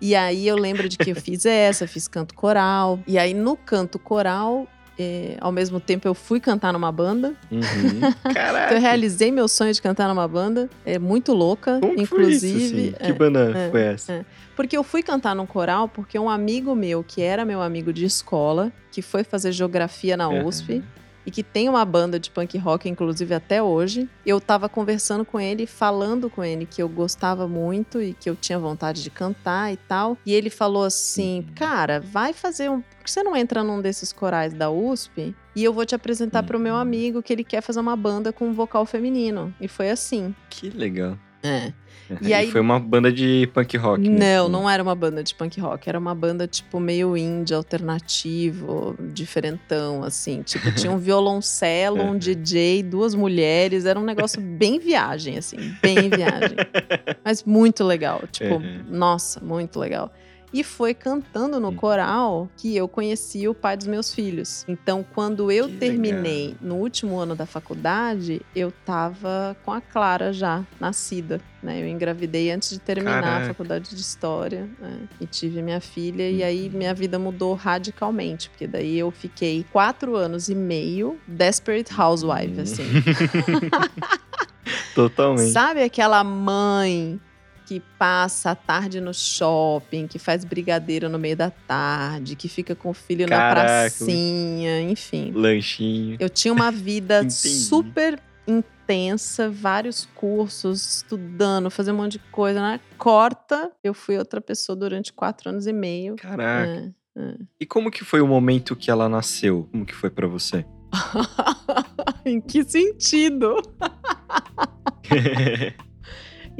E aí eu lembro de que eu fiz essa, fiz canto coral. E aí no canto coral, eh, ao mesmo tempo eu fui cantar numa banda. Uhum. Então eu realizei meu sonho de cantar numa banda. É muito louca, Como que foi isso, inclusive. assim? Que é, banda é, foi essa? é. Porque eu fui cantar num coral porque um amigo meu, que era meu amigo de escola, que foi fazer geografia na Aham. USP, e que tem uma banda de punk rock, inclusive até hoje. Eu tava conversando com ele, falando com ele que eu gostava muito e que eu tinha vontade de cantar e tal. E ele falou assim: Uhum. Cara, vai fazer um. Por que você não entra num desses corais da USP? E eu vou te apresentar pro meu Uhum. amigo que ele quer fazer uma banda com um vocal feminino. E foi assim. Que legal. É. E, aí- foi uma banda de punk rock. né? Não, não era uma banda de punk rock, era uma banda tipo meio indie, alternativo, diferentão, assim. Tipo, tinha um violoncelo, um Uhum. DJ, duas mulheres, era um negócio bem viagem, assim, bem viagem. Mas muito legal, tipo, Uhum. nossa, muito legal. E foi cantando no Hum. coral que eu conheci o pai dos meus filhos. Então, quando eu Que terminei legal. no último ano da faculdade, eu tava com a Clara já nascida, né? Eu engravidei antes de terminar Caraca. a faculdade de história, né? E tive minha filha e Uhum. aí minha vida mudou radicalmente, porque daí eu fiquei quatro anos e meio desperate housewife, Hum. assim. Totalmente. Sabe aquela mãe que passa a tarde no shopping, que faz brigadeiro no meio da tarde, que fica com o filho na Caraca, pracinha, enfim. Lanchinho. Eu tinha uma vida super intensa, vários cursos, estudando, fazendo um monte de coisa. Né? Corta, eu fui outra pessoa durante quatro anos e meio. Caraca. É. E como que foi o momento que ela nasceu? Como que foi pra você? em que sentido?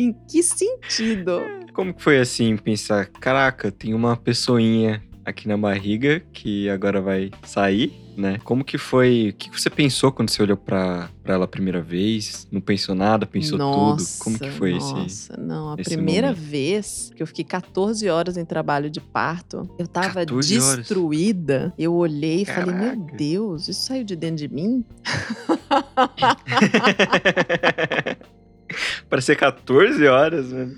Em que sentido? como que foi assim, pensar, caraca, tem uma pessoinha aqui na barriga que agora vai sair, né? Como que foi? O que você pensou quando você olhou pra, pra ela a primeira vez? Não pensou nada, pensou tudo? Como que foi esse? Nossa, não. A primeira momento? vez que eu fiquei 14 horas em trabalho de parto, eu tava 14 horas? destruída. Eu olhei e falei, meu Caraca. Deus, isso saiu de dentro de mim? Parecia 14 horas, mano.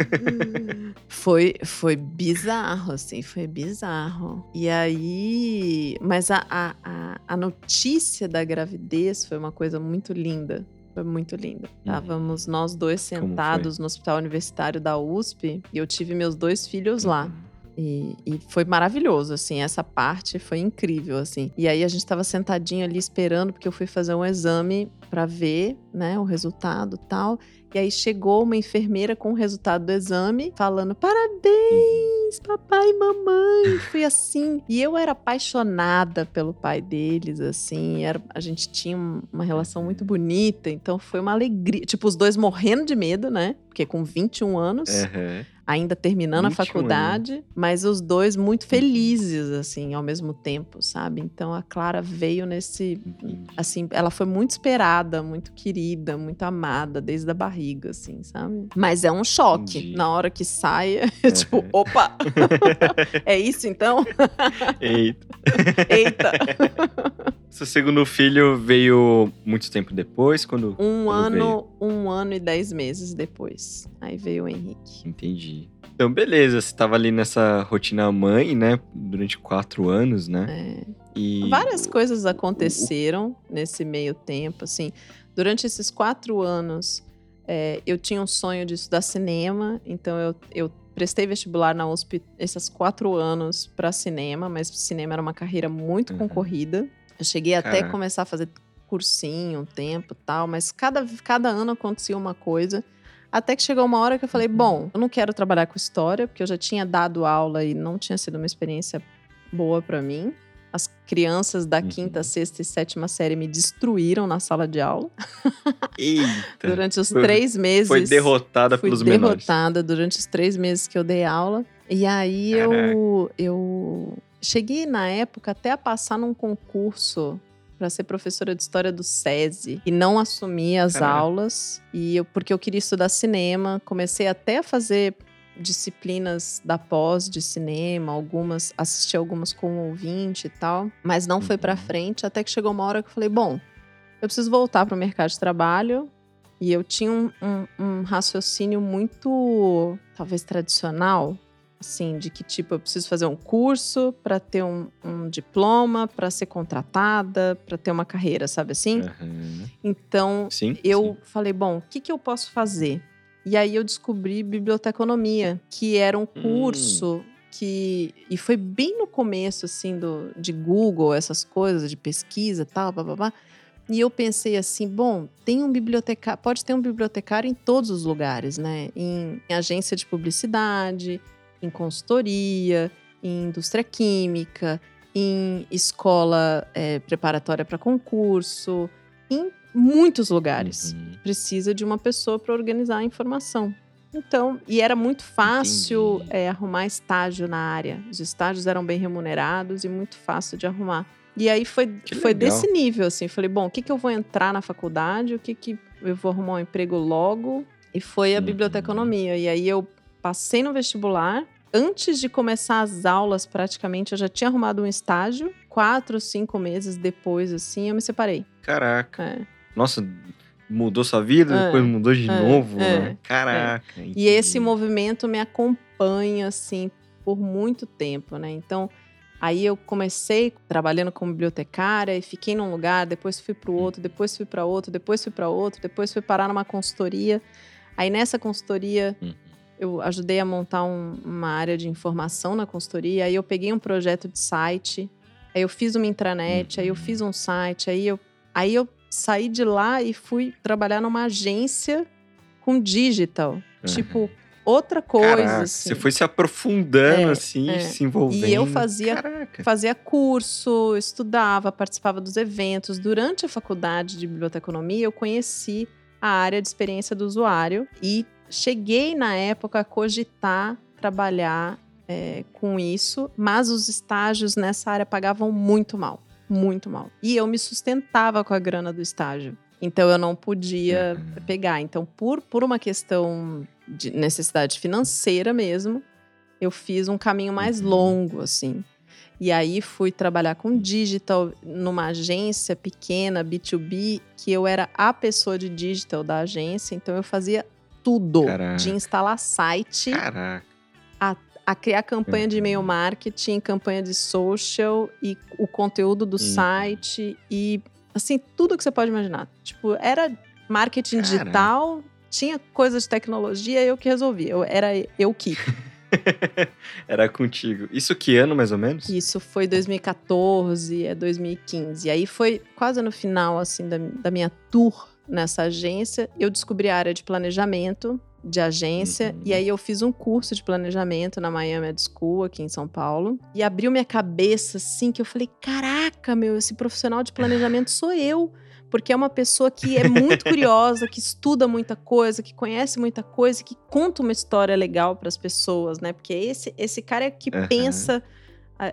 Foi, foi bizarro, assim, foi bizarro. E aí. Mas a, a, a, notícia da gravidez foi uma coisa muito linda. Foi muito linda. Estávamos nós dois sentados no hospital universitário da USP e eu tive meus dois filhos lá. E, e foi maravilhoso, assim, essa parte foi incrível, assim. E aí a gente tava sentadinho ali esperando, porque eu fui fazer um exame pra ver, né, o resultado e tal. E aí chegou uma enfermeira com o resultado do exame, falando: parabéns, papai e mamãe. Foi assim. E eu era apaixonada pelo pai deles, assim. Era, a gente tinha um- uma relação muito bonita, então foi uma alegria. Tipo, os dois morrendo de medo, né? Porque com 21 anos Aham. Ainda terminando a 21 faculdade, mas os dois muito felizes, assim, ao mesmo tempo, sabe? Então a Clara veio nesse. Assim, ela foi muito esperada, muito querida, muito amada, desde a barriga, assim, sabe? Mas é um choque. Entendi. Na hora que sai, é tipo, Uhum. opa! é isso então? Eita. Eita! Seu segundo filho veio muito tempo depois, quando. Um Quando ano, um ano e dez meses depois. Aí veio o Henrique. Entendi. Então, beleza, você tava ali nessa rotina mãe, né? Durante quatro anos, né? É. E. Várias coisas aconteceram nesse meio tempo, assim. Durante esses quatro anos, é, eu tinha um sonho de estudar cinema, então eu, eu prestei vestibular na USP esses quatro anos para cinema, mas cinema era uma carreira muito Uhum. concorrida. Eu cheguei até a Caraca. começar a fazer cursinho um tempo e tal, mas cada, cada ano acontecia uma coisa. Até que chegou uma hora que eu falei, Uhum. bom, eu não quero trabalhar com história, porque eu já tinha dado aula e não tinha sido uma experiência boa para mim. As crianças da Uhum. quinta, sexta e sétima série me destruíram na sala de aula. Eita! Durante os três meses. Foi derrotada fui pelos menores. derrotada durante os três meses que eu dei aula. E aí eu, eu cheguei na época até a passar num concurso para ser professora de história do SESI e não assumi as aulas e eu, porque eu queria estudar cinema, comecei até a fazer disciplinas da pós de cinema, algumas assisti algumas como ouvinte e tal, mas não foi para Uhum. frente até que chegou uma hora que eu falei, bom, eu preciso voltar para o mercado de trabalho, e eu tinha um, um- um raciocínio muito, talvez, tradicional, assim, de que, tipo, eu preciso fazer um curso para ter um, um diploma, para ser contratada, para ter uma carreira, sabe assim? Aham. Então, Sim. eu sim. falei, bom, o que, que eu posso fazer? E aí eu descobri biblioteconomia, que era um Hum. curso que. E foi bem no começo, assim, do, de Google, essas coisas, de pesquisa e tal, babá. E eu pensei assim, bom, tem um bibliotecário, pode ter um bibliotecário em todos os lugares, né? Em, em agência de publicidade, em consultoria, em indústria química, em escola eh, preparatória para concurso, em muitos lugares. Uhum. Precisa de uma pessoa para organizar a informação. Então, e era muito fácil é, arrumar estágio na área. Os estágios eram bem remunerados e muito fácil de arrumar. E aí foi, Que foi legal. desse nível, assim. Falei, bom, o que, que eu vou entrar na faculdade? O que, que eu vou arrumar um emprego logo? E foi a Uhum. biblioteconomia. E aí eu passei no vestibular. Antes de começar as aulas, praticamente, eu já tinha arrumado um estágio. Quatro, cinco meses depois, assim, eu me separei. Caraca. É. Nossa, mudou sua vida, É, depois mudou de é, novo, é, né? Caraca. E esse movimento me acompanha, assim, por muito tempo, né? Então, aí eu comecei trabalhando como bibliotecária e fiquei num lugar, depois fui para o outro, depois fui para outro, depois fui para outro, depois fui parar numa consultoria. Aí nessa consultoria Uhum. Eu ajudei a montar um- uma área de informação na consultoria. Aí eu peguei um projeto de site, aí eu fiz uma intranet, aí eu Uhum. fiz um site, aí eu, aí eu saí de lá e fui trabalhar numa agência com digital. Tipo, outra coisa. Caraca, assim. você foi se aprofundando, É, assim, é. se envolvendo. E eu fazia Caraca. Fazia curso, estudava, participava dos eventos. Durante a faculdade de biblioteconomia, eu conheci a área de experiência do usuário e cheguei na época a cogitar trabalhar é, com isso, mas os estágios nessa área pagavam muito mal, muito mal. E eu me sustentava com a grana do estágio. Então eu não podia Uhum. pegar. Então, por, por uma questão de necessidade financeira mesmo, eu fiz um caminho mais Uhum. longo, assim. E aí fui trabalhar com digital numa agência pequena, B2B, que eu era a pessoa de digital da agência, então eu fazia tudo, Caraca. de instalar site, Caraca. a criar campanha de e-mail marketing, campanha de social e o conteúdo do Uhum. site e assim, tudo que você pode imaginar. Tipo, era marketing Caraca. digital, tinha coisas de tecnologia, eu que resolvia. Eu, era eu que. Era contigo. Isso que ano, mais ou menos? Isso foi 2014, é 2015. E aí foi quase no final, assim, da, da minha tour nessa agência, eu descobri a área de planejamento de agência. Uhum. E aí eu fiz um curso de planejamento na Miami Ed School, aqui em São Paulo. E abriu minha cabeça, assim, que eu falei, caraca, meu, esse profissional de planejamento sou eu. Porque é uma pessoa que é muito curiosa, que estuda muita coisa, que conhece muita coisa, que conta uma história legal para as pessoas, né? Porque esse, esse cara é que Aham. pensa,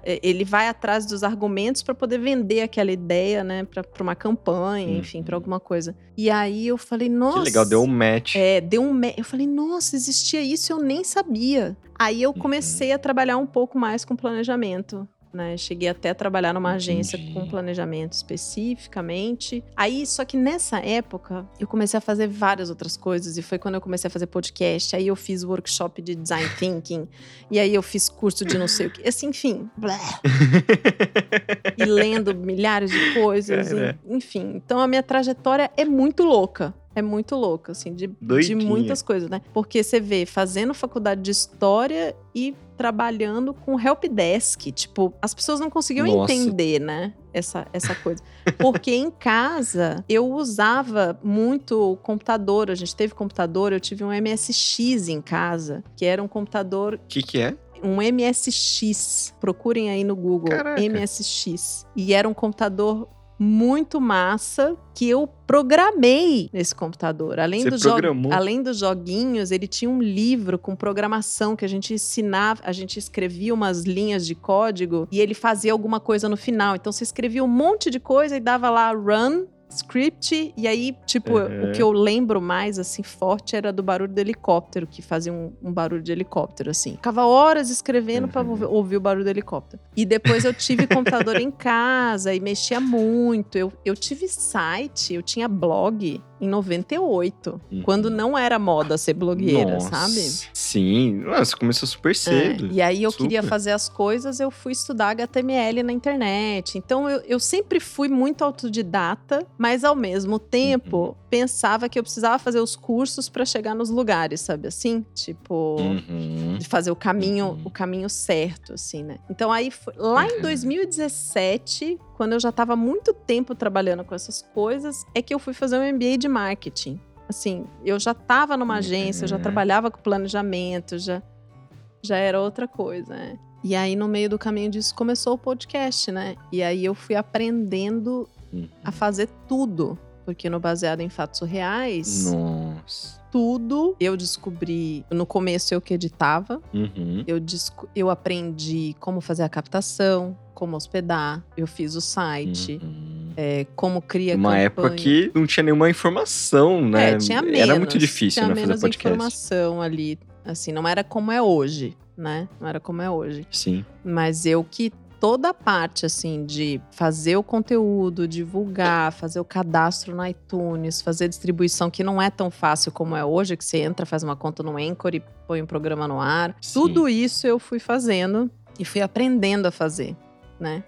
ele vai atrás dos argumentos para poder vender aquela ideia, né? Para uma campanha, enfim, para Uhum. alguma coisa. E aí eu falei, nossa. Que legal, deu um match. É, deu um. me- Eu falei, nossa, existia isso, eu nem sabia. Aí eu Uhum. comecei a trabalhar um pouco mais com planejamento. Né? Cheguei até a trabalhar numa agência Entendi. com planejamento especificamente. Aí, só que nessa época, eu comecei a fazer várias outras coisas. E foi quando eu comecei a fazer podcast. Aí eu fiz workshop de design thinking. e aí eu fiz curso de não sei o que. Assim, enfim. e lendo milhares de coisas. e- enfim, então a minha trajetória é muito louca. É muito louca, assim, de, de muitas coisas, né? Porque você vê fazendo faculdade de história e trabalhando com helpdesk. Tipo, as pessoas não conseguiam Nossa. entender, né? Essa, essa coisa. Porque em casa eu usava muito o computador. A gente teve computador, eu tive um MSX em casa, que era um computador O que que é? um MSX. Procurem aí no Google, Caraca. MSX. E era um computador muito massa que eu programei nesse computador. Além, Você do jo- além dos joguinhos, ele tinha um livro com programação que a gente ensinava, a gente escrevia umas linhas de código e ele fazia alguma coisa no final. Então você escrevia um monte de coisa e dava lá run script e aí tipo Uhum. o que eu lembro mais assim forte era do barulho do helicóptero que fazia um, um barulho de helicóptero assim ficava horas escrevendo pra Uhum. ouvir, ouvir o barulho do helicóptero e depois eu tive computador em casa e mexia muito eu, eu tive site eu tinha blog em 98 Uhum. quando não era moda ser blogueira Nossa. sabe Sim. Nossa, começou super cedo. é, e aí eu Super. queria fazer as coisas, eu fui estudar HTML na internet. Então eu, eu sempre fui muito autodidata, mas ao mesmo tempo Uhum. pensava que eu precisava fazer os cursos para chegar nos lugares, sabe assim? Tipo, Uhum. de fazer o caminho, Uhum. o caminho certo, assim, né? Então aí lá em Uhum. 2017, quando eu já estava muito tempo trabalhando com essas coisas, é que eu fui fazer um MBA de marketing. Assim, eu já estava numa agência, eu já Uhum. trabalhava com planejamento, já já era outra coisa, né? E aí no meio do caminho disso começou o podcast, né? E aí eu fui aprendendo Uhum. a fazer tudo. Porque no Baseado em Fatos Reais, Nossa. tudo eu descobri. No começo eu que editava, Uhum. eu, eu aprendi como fazer a captação, como hospedar, eu fiz o site, Uhum. é, como cria Uma campanha. época que não tinha nenhuma informação, né? É, tinha menos. Era muito difícil, tinha né, fazer menos podcast. informação ali. Assim, não era como é hoje, né? Não era como é hoje. Sim. Mas eu que toda a parte assim de fazer o conteúdo, divulgar, fazer o cadastro no iTunes, fazer distribuição que não é tão fácil como é hoje, que você entra, faz uma conta no Anchor e põe um programa no ar. Sim. Tudo isso eu fui fazendo e fui aprendendo a fazer, né?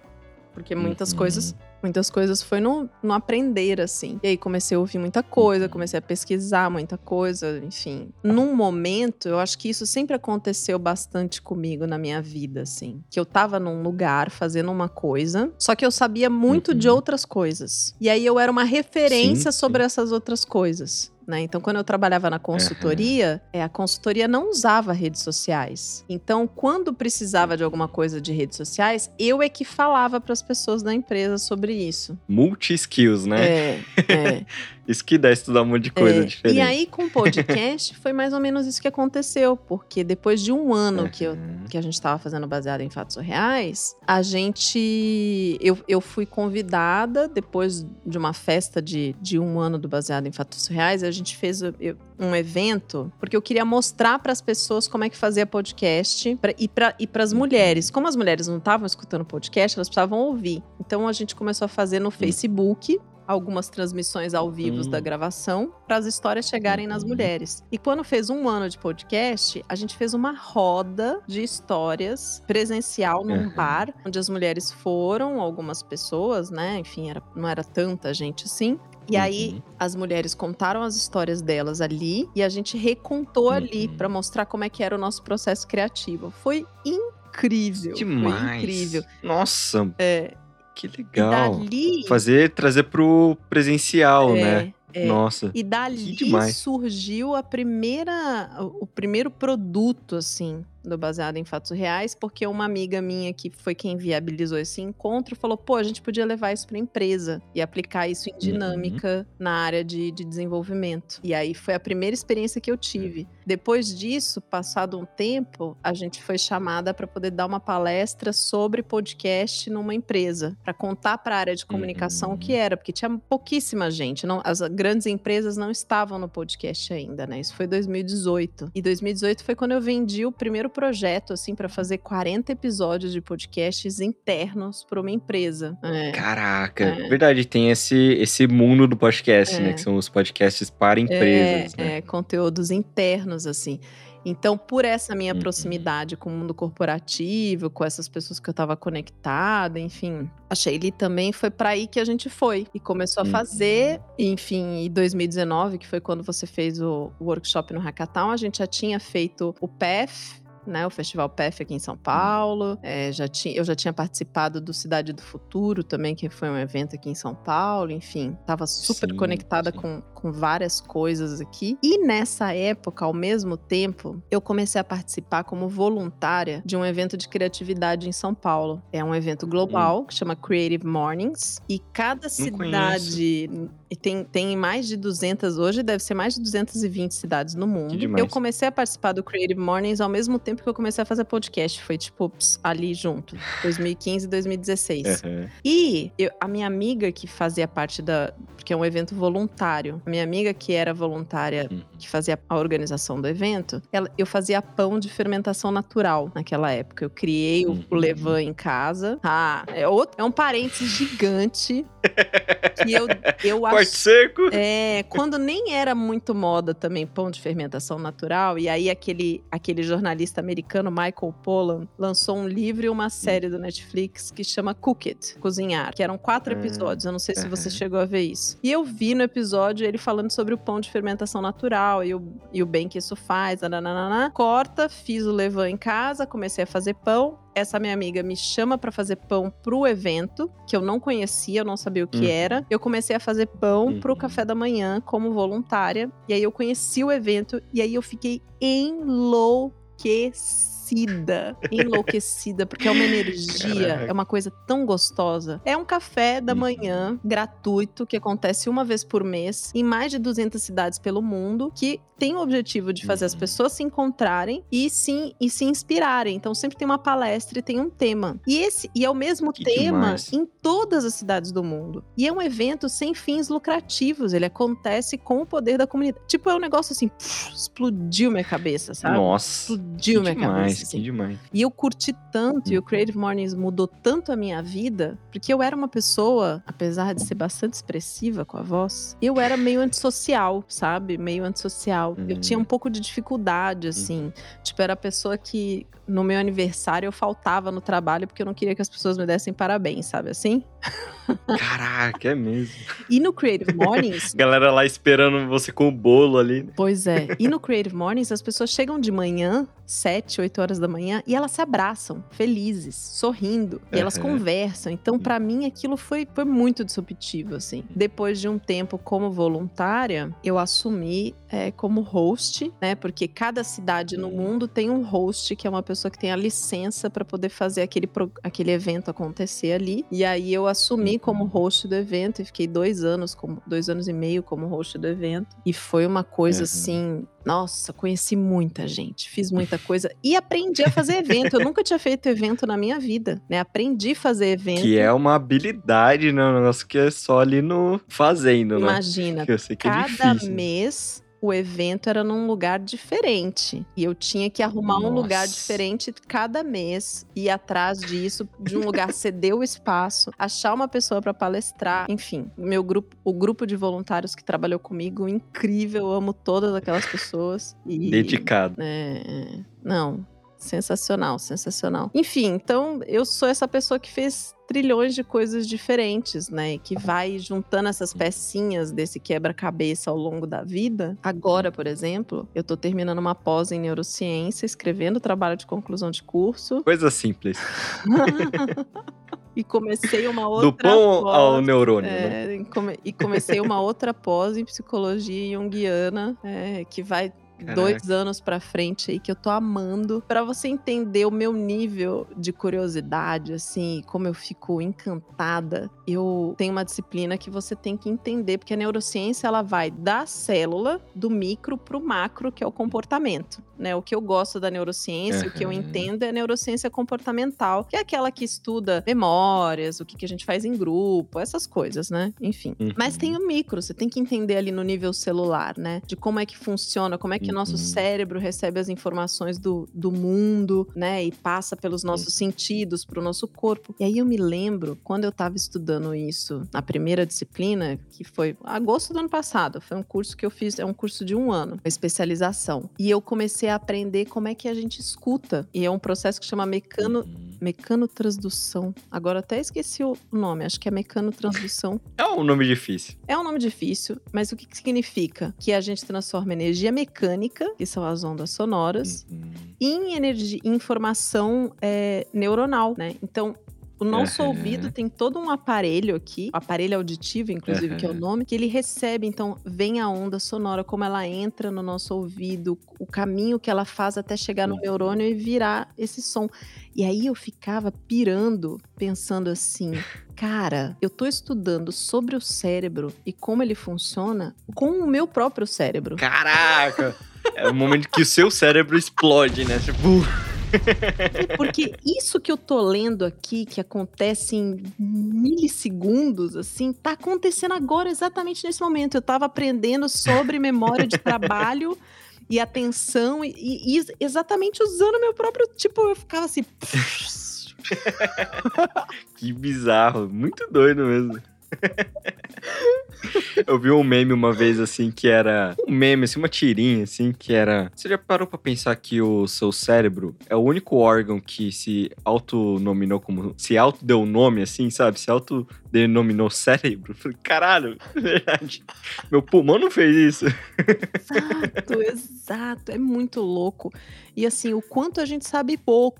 Porque muitas Uhum. coisas Muitas coisas foi no, no aprender, assim. E aí comecei a ouvir muita coisa, Uhum. comecei a pesquisar muita coisa, enfim. Num momento, eu acho que isso sempre aconteceu bastante comigo na minha vida, assim. Que eu tava num lugar fazendo uma coisa, só que eu sabia muito de Uhum. outras coisas. E aí eu era uma referência Sim, sobre sim. essas outras coisas. Né? Então, quando eu trabalhava na consultoria, é, a consultoria não usava redes sociais. Então, quando precisava de alguma coisa de redes sociais, eu é que falava para as pessoas da empresa sobre isso. Multi-skills, né? É, é. Isso que dá estudar um monte de coisa É, diferente. E aí, com o podcast, foi mais ou menos isso que aconteceu, porque depois de um ano que, eu, Uhum. que a gente estava fazendo baseado em fatos reais, a gente. Eu, eu fui convidada, depois de uma festa de, de um ano do baseado em fatos reais, a gente fez eu- um evento, porque eu queria mostrar para as pessoas como é que fazia podcast pra, e para e as mulheres. Como as mulheres não estavam escutando podcast, elas precisavam ouvir. Então a gente começou a fazer no Facebook algumas transmissões ao vivo Hum. da gravação para as histórias chegarem nas Uhum. mulheres. E quando fez um ano de podcast, a gente fez uma roda de histórias presencial num Uhum. bar, onde as mulheres foram, algumas pessoas, né? Enfim, era- não era tanta gente assim. E aí, Uhum. as mulheres contaram as histórias delas ali e a gente recontou ali Uhum. para mostrar como é que era o nosso processo criativo. Foi incrível. Foi Demais. incrível. Nossa, É, que e legal. dali. Fazer, trazer pro presencial, é, né? é. Nossa. E dali surgiu a primeira, o primeiro produto, assim, do Baseado em Fatos Reais, porque uma amiga minha que foi quem viabilizou esse encontro falou: pô, a gente podia levar isso para empresa e aplicar isso em Uhum. dinâmica na área de, de desenvolvimento. E aí foi a primeira experiência que eu tive. Depois disso, passado um tempo, a gente foi chamada para poder dar uma palestra sobre podcast numa empresa, para contar para a área de comunicação Uhum. o que era, porque tinha pouquíssima gente. Não, as grandes empresas não estavam no podcast ainda, né? Isso foi 2018. E 2018 foi quando eu vendi o primeiro projeto, assim, para fazer 40 episódios de podcasts internos para uma empresa. É. Caraca, É. verdade, tem esse, esse mundo do podcast, É. né? Que são os podcasts para empresas, é, né? é, conteúdos internos, assim. Então, por essa minha Uhum. proximidade com o mundo corporativo, com essas pessoas que eu estava conectada, enfim, a Sheili também foi para aí que a gente foi e começou a Uhum. fazer. Enfim, em 2019, que foi quando você fez o, o workshop no Hackathon, a gente já tinha feito o PEF. Né, o Festival PEF aqui em São Paulo. É, já tinha, eu já tinha participado do Cidade do Futuro também, que foi um evento aqui em São Paulo. Enfim, estava super Sim, conectada sim. com, com várias coisas aqui. E nessa época, ao mesmo tempo, eu comecei a participar como voluntária de um evento de criatividade em São Paulo. É um evento global que chama Creative Mornings. E cada cidade. E tem, tem mais de 200 hoje, deve ser mais de 220 cidades no mundo. Eu comecei a participar do Creative Mornings ao mesmo tempo que eu comecei a fazer podcast. Foi tipo ps, ali junto, 2015 e 2016. Aham. E eu- a minha amiga que fazia parte da. Porque é um evento voluntário. A minha amiga que era voluntária, Uhum. que fazia a organização do evento, ela- eu fazia pão de fermentação natural naquela época. Eu criei o, Uhum. o levain em casa. Ah, é, outro, é um parênteses gigante. que eu, eu Corte acho. seco. É, quando nem era muito moda também pão de fermentação natural, e aí aquele, aquele jornalista americano Michael Pollan lançou um livro e uma série do Netflix que chama Cook It, Cozinhar, que eram quatro Ah, episódios, eu não sei se você chegou a ver isso. E eu vi no episódio ele falando sobre o pão de fermentação natural e o, e o bem que isso faz, nananana. corta, fiz o levain em casa, comecei a fazer pão, essa minha amiga me chama pra fazer pão pro evento, que eu não conhecia, eu não sabia o que Uhum. era. Eu comecei a fazer pão pro Uhum. café da manhã como voluntária. E aí eu conheci o evento e aí eu fiquei enlouquecida que enlouquecida, enlouquecida, porque é uma energia, Caraca. é uma coisa tão gostosa. É um café da Uhum. manhã gratuito que acontece uma vez por mês em mais de 200 cidades pelo mundo, que tem o objetivo de fazer as Uhum. pessoas se encontrarem e sim e se inspirarem. Então sempre tem uma palestra e tem um tema. E esse e é o mesmo Que tema demais. em todas as cidades do mundo. E é um evento sem fins lucrativos, ele acontece com o poder da comunidade. Tipo, é um negócio assim, pff, explodiu minha cabeça, sabe? Nossa. Explodiu minha demais, cabeça. Assim. demais. E eu curti tanto, e o Creative Mornings mudou tanto a minha vida, porque eu era uma pessoa, apesar de ser bastante expressiva com a voz, eu era meio antissocial, sabe? Meio antissocial. Eu Hum. tinha um pouco de dificuldade, assim. Tipo, era a pessoa que no meu aniversário eu faltava no trabalho porque eu não queria que as pessoas me dessem parabéns, sabe assim? Caraca, é mesmo. E no Creative Mornings, Galera lá esperando você com o bolo ali. Pois é. E no Creative Mornings, as pessoas chegam de manhã, 7, 8 horas da manhã, e elas se abraçam, felizes, sorrindo. E elas Aham. conversam. Então, pra mim, aquilo foi, foi muito disruptivo, assim. Depois de um tempo como voluntária, eu assumi é, como host, né? Porque cada cidade no mundo tem um host, que é uma pessoa que tem a licença pra poder fazer aquele, pro- aquele evento acontecer ali. E aí eu assumi como host do evento e fiquei dois anos, como dois anos e meio como host do evento. E foi uma coisa Uhum. assim. Nossa, conheci muita gente, fiz muita coisa e aprendi a fazer evento. Eu nunca tinha feito evento na minha vida, né? Aprendi a fazer evento. Que é uma habilidade, né? Um negócio que é só ali no fazendo, né? Imagina, é cada difícil. mês o evento era num lugar diferente. E eu tinha que arrumar um lugar Nossa. diferente cada mês, ir atrás disso, de um lugar ceder o espaço, achar uma pessoa para palestrar. Enfim, meu grupo, o grupo de voluntários que trabalhou comigo, incrível, eu amo todas aquelas pessoas. E, Dedicado. é, é. não, sensacional, sensacional. Enfim, então eu sou essa pessoa que fez trilhões de coisas diferentes, né? e Que vai juntando essas pecinhas desse quebra-cabeça ao longo da vida. Agora, por exemplo, eu tô terminando uma pós em neurociência, escrevendo trabalho de conclusão de curso. Coisa simples. e comecei uma outra Do pão ao pós, neurônio, né? é, e come- e comecei uma outra pós em psicologia junguiana, é, que vai dois anos pra frente aí que eu tô amando. Pra você entender o meu nível de curiosidade assim como eu fico encantada eu tenho uma disciplina que você tem que entender porque a neurociência ela vai da célula do micro pro macro que é o comportamento né? O que eu gosto da neurociência o que eu entendo é a neurociência comportamental que é aquela que estuda memórias o que, que a gente faz em grupo essas coisas né? Enfim. Mas Uhum. tem o micro você tem que entender ali no nível celular né? De como é que funciona como é que o nosso Uhum. cérebro recebe as informações do, do mundo, né? E passa pelos nossos sentidos para o nosso corpo. E aí eu me lembro, quando eu estava estudando isso na primeira disciplina, que foi agosto do ano passado, foi um curso que eu fiz, é um curso de um ano, uma especialização. E eu comecei a aprender como é que a gente escuta. E é um processo que chama mecano, Uhum. Mecanotransdução. Agora até esqueci o nome, acho que é mecanotransdução. É um nome difícil. É um nome difícil, mas o que, que significa? Que a gente transforma energia mecânica, que são as ondas sonoras, Uhum. em energia, informação é, neuronal, né? Então, o nosso ouvido tem todo um aparelho aqui, aparelho auditivo, inclusive, que é o nome, que ele recebe, então, vem a onda sonora, como ela entra no nosso ouvido, o caminho que ela faz até chegar no neurônio e virar esse som. E aí eu ficava pirando, pensando assim, cara, eu tô estudando sobre o cérebro e como ele funciona com o meu próprio cérebro. Caraca! É o momento que o seu cérebro explode, né? Tipo, Porque isso que eu tô lendo aqui, que acontece em milissegundos, assim, tá acontecendo agora, exatamente nesse momento. Eu tava aprendendo sobre memória de trabalho e atenção, e, e exatamente usando meu próprio. Tipo, eu ficava assim. que bizarro. Muito doido mesmo. Eu vi um meme uma vez, assim, que era. Um meme, assim, uma tirinha, assim, que era. Você já parou pra pensar que o seu cérebro é o único órgão que se autonominou como. Se auto deu nome, assim, sabe? Se auto denominou cérebro. Falei, caralho, é verdade. Meu pulmão não fez isso. Exato, exato. É muito louco. E assim, o quanto a gente sabe pouco.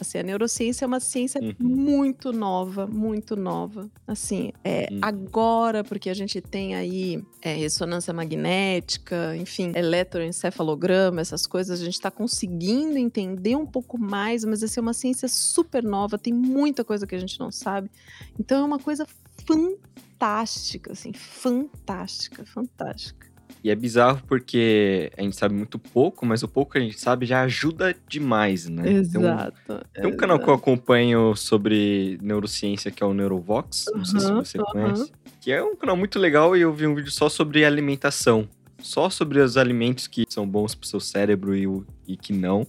Assim, a neurociência é uma ciência Uhum. muito nova, muito nova. Assim, é Uhum. agora, porque a gente tem aí é, ressonância magnética, enfim, eletroencefalograma, essas coisas, a gente está conseguindo entender um pouco mais, mas essa é uma ciência super nova, tem muita coisa que a gente não sabe. Então é uma coisa fantástica, assim, fantástica, fantástica. E é bizarro porque a gente sabe muito pouco, mas o pouco que a gente sabe já ajuda demais, né? Tem um- Exato. Tem um canal que eu acompanho sobre neurociência que é o Neurovox, não sei se você aham. conhece. Que é um canal muito legal e eu vi um vídeo só sobre alimentação. Só sobre os alimentos que são bons pro seu cérebro e, o, e que não.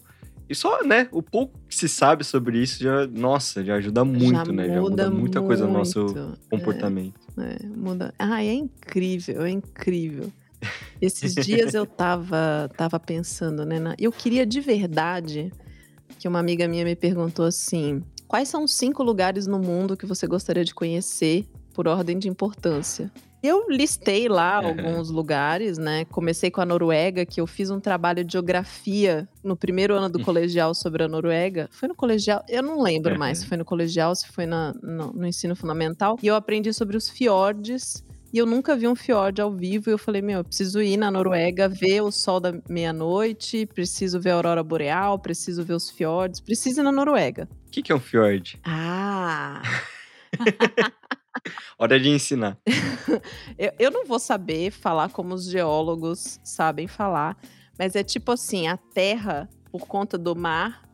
E só, né, o pouco que se sabe sobre isso já, nossa, já ajuda muito, já né? Já muda muita coisa no nosso muito. comportamento. É, muda. Ah, é incrível, é incrível. Esses dias eu tava, tava pensando, né? na- Eu queria de verdade que uma amiga minha me perguntou assim: quais são os cinco lugares no mundo que você gostaria de conhecer por ordem de importância? Eu listei lá alguns lugares, né? Comecei com a Noruega, que eu fiz um trabalho de geografia no primeiro ano do colegial sobre a Noruega. Foi no colegial? Eu não lembro mais se foi no colegial, se foi na- no, no ensino fundamental. E eu aprendi sobre os fiordes. E eu nunca vi um fiord ao vivo. E eu falei, meu, eu preciso ir na Noruega, ver o sol da meia-noite, preciso ver a aurora boreal, preciso ver os fiordes, preciso ir na Noruega. O que, que é um fjord? Ah! Hora de ensinar. Eu, eu não vou saber falar como os geólogos sabem falar, mas é tipo assim: a Terra, por conta do mar,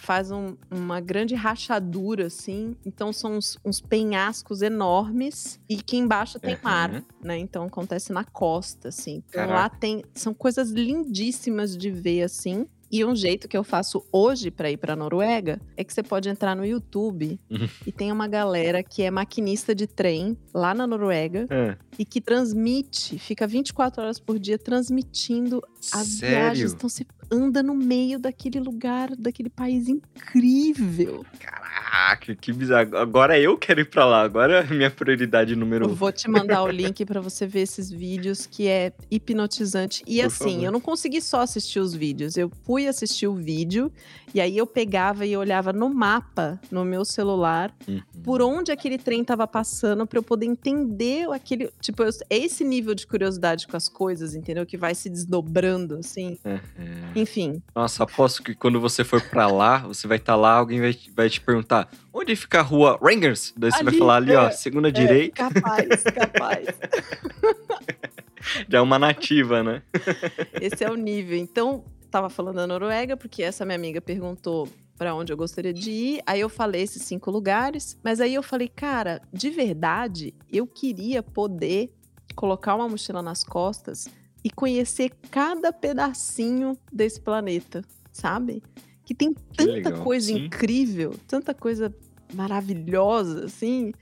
faz um- uma grande rachadura, assim. Então são uns, uns penhascos enormes e que embaixo tem Aham. mar, né? Então acontece na costa, assim. Então Caraca. lá tem. São coisas lindíssimas de ver, assim. E um jeito que eu faço hoje para ir para Noruega é que você pode entrar no YouTube Uhum. e tem uma galera que é maquinista de trem lá na Noruega Ah, e que transmite, fica 24 horas por dia transmitindo as sério? viagens. Então você anda no meio daquele lugar, daquele país incrível. Caraca, que bizarro. Agora eu quero ir pra lá. Agora é a minha prioridade número Eu um. vou te mandar o link para você ver esses vídeos que é hipnotizante. E Por assim, favor. eu não consegui só assistir os vídeos, eu fui assistir o vídeo e aí eu pegava e olhava no mapa no meu celular Uhum. por onde aquele trem tava passando para eu poder entender aquele, tipo, eu- é esse nível de curiosidade com as coisas, entendeu? Que vai se desdobrando assim. Uhum. Enfim, Nossa, aposto que quando você for pra lá, você vai estar lá, alguém vai, vai te perguntar onde fica a rua Rangers? Daí você vai Ali, falar ali, ó, é, segunda direita, capaz, capaz. já é uma nativa, né? Esse é o nível. Então, tava falando da Noruega, porque essa minha amiga perguntou para onde eu gostaria de ir. Aí eu falei esses cinco lugares, mas aí eu falei, cara, de verdade, eu queria poder colocar uma mochila nas costas e conhecer cada pedacinho desse planeta, sabe? Que tem tanta legal, coisa sim. incrível, tanta coisa maravilhosa, assim,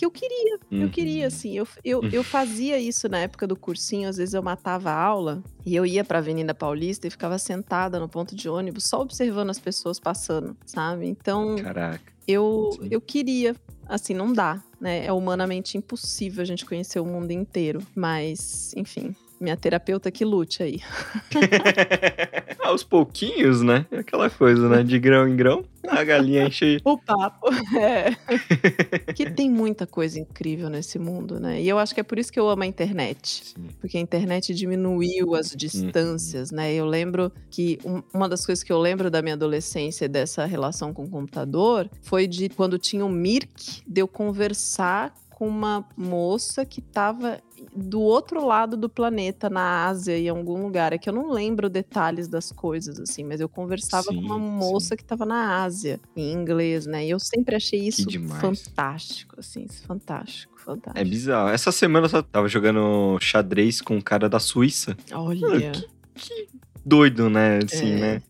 que eu queria, eu queria, Uhum. assim, eu, eu, eu fazia isso na época do cursinho, às vezes eu matava a aula e eu ia pra Avenida Paulista e ficava sentada no ponto de ônibus, só observando as pessoas passando, sabe? Então, Caraca. eu, Sim. eu queria, assim, não dá, né? É humanamente impossível a gente conhecer o mundo inteiro, mas, enfim, minha terapeuta que lute aí. Aos pouquinhos, né? Aquela coisa, né? De grão em grão, a galinha enche. O papo, é. que tem muita coisa incrível nesse mundo, né? E eu acho que é por isso que eu amo a internet. Sim. Porque a internet diminuiu as distâncias, né? Eu lembro que um- uma das coisas que eu lembro da minha adolescência dessa relação com o computador foi de quando tinha o Mirk, de eu conversar com uma moça que estava do outro lado do planeta, na Ásia, em algum lugar. É que eu não lembro detalhes das coisas, assim, mas eu conversava com uma Sim, moça que estava na Ásia, em inglês, né? E eu sempre achei isso fantástico, assim, fantástico, fantástico. É bizarro. Essa semana eu só tava jogando xadrez com um cara da Suíça. Olha. Doido, né? Assim, É. né?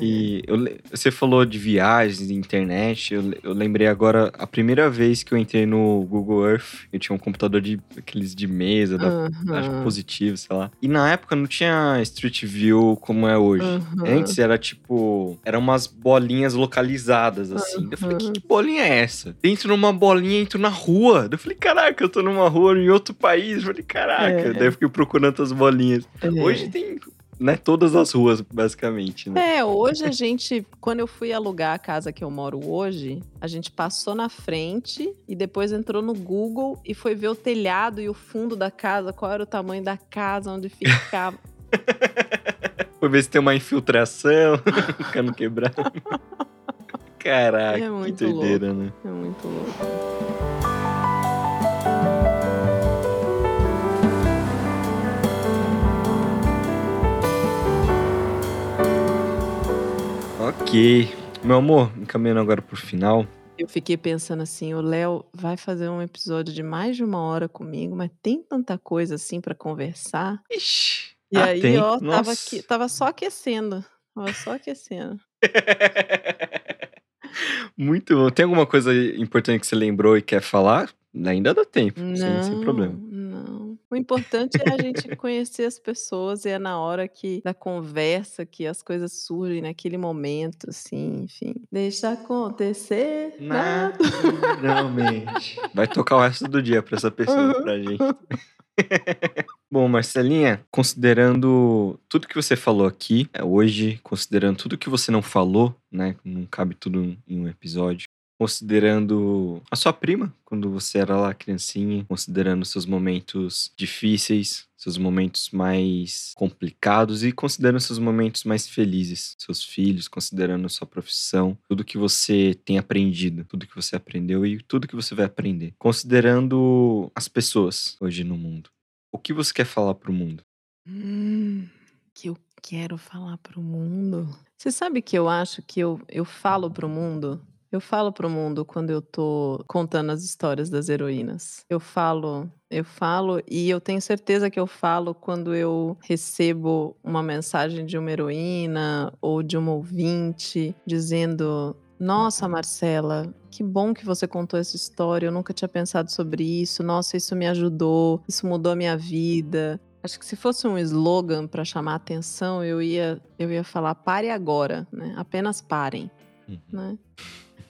E eu você falou de viagens, de internet. Eu, eu lembrei agora, a primeira vez que eu entrei no Google Earth, eu tinha um computador de aqueles de mesa, da, Aham, positivo, sei lá. E na época não tinha Street View como é hoje. aham. Antes era tipo. Eram umas bolinhas localizadas, assim. Eu falei, que, que bolinha é essa? Entro numa bolinha, entro na rua. Eu falei, caraca, eu tô numa rua em outro país. Eu falei, caraca. É. Daí eu fiquei procurando as bolinhas. É. Hoje tem, né, todas as ruas, basicamente, né? É, hoje a gente, quando eu fui alugar a casa que eu moro hoje, a gente passou na frente e depois entrou no Google e foi ver o telhado e o fundo da casa, qual era o tamanho da casa, onde ficava. Foi ver se tem uma infiltração, cano quebrado. Caraca, É que muito doideira, né? É muito louco. Ok. Meu amor, encaminhando agora pro final. Eu fiquei pensando assim, o Léo vai fazer um episódio de mais de uma hora comigo, mas tem tanta coisa assim pra conversar. Ixi. E ah, aí, tem? ó, tava, aqui, tava só aquecendo. Tava só aquecendo. Muito bom. Tem alguma coisa importante que você lembrou e quer falar? Ainda dá tempo, sem, sem problema. O importante é a gente conhecer as pessoas e é na hora que da conversa que as coisas surgem naquele momento, assim, enfim. Deixa acontecer. Nada. Naturalmente. Vai tocar o resto do dia pra essa pessoa, Uhum. pra gente. Bom, Marcelinha, considerando tudo que você falou aqui é, hoje, considerando tudo que você não falou, né? Não cabe tudo em um episódio. Considerando a sua prima, quando você era lá criancinha, considerando seus momentos difíceis, seus momentos mais complicados e considerando seus momentos mais felizes, seus filhos, considerando sua profissão, tudo que você tem aprendido, tudo que você aprendeu e tudo que você vai aprender. Considerando as pessoas hoje no mundo. O que você quer falar pro mundo? Hum, que eu quero falar pro mundo. Você sabe que eu acho que eu, eu falo pro mundo? Eu falo pro mundo quando eu tô contando as histórias das heroínas. Eu falo, eu falo e eu tenho certeza que eu falo quando eu recebo uma mensagem de uma heroína ou de uma ouvinte dizendo: Nossa, Marcela, que bom que você contou essa história. Eu nunca tinha pensado sobre isso. Nossa, isso me ajudou. Isso mudou a minha vida. Acho que se fosse um slogan para chamar a atenção, eu ia, eu ia falar pare agora, né? Apenas parem, Uhum. né?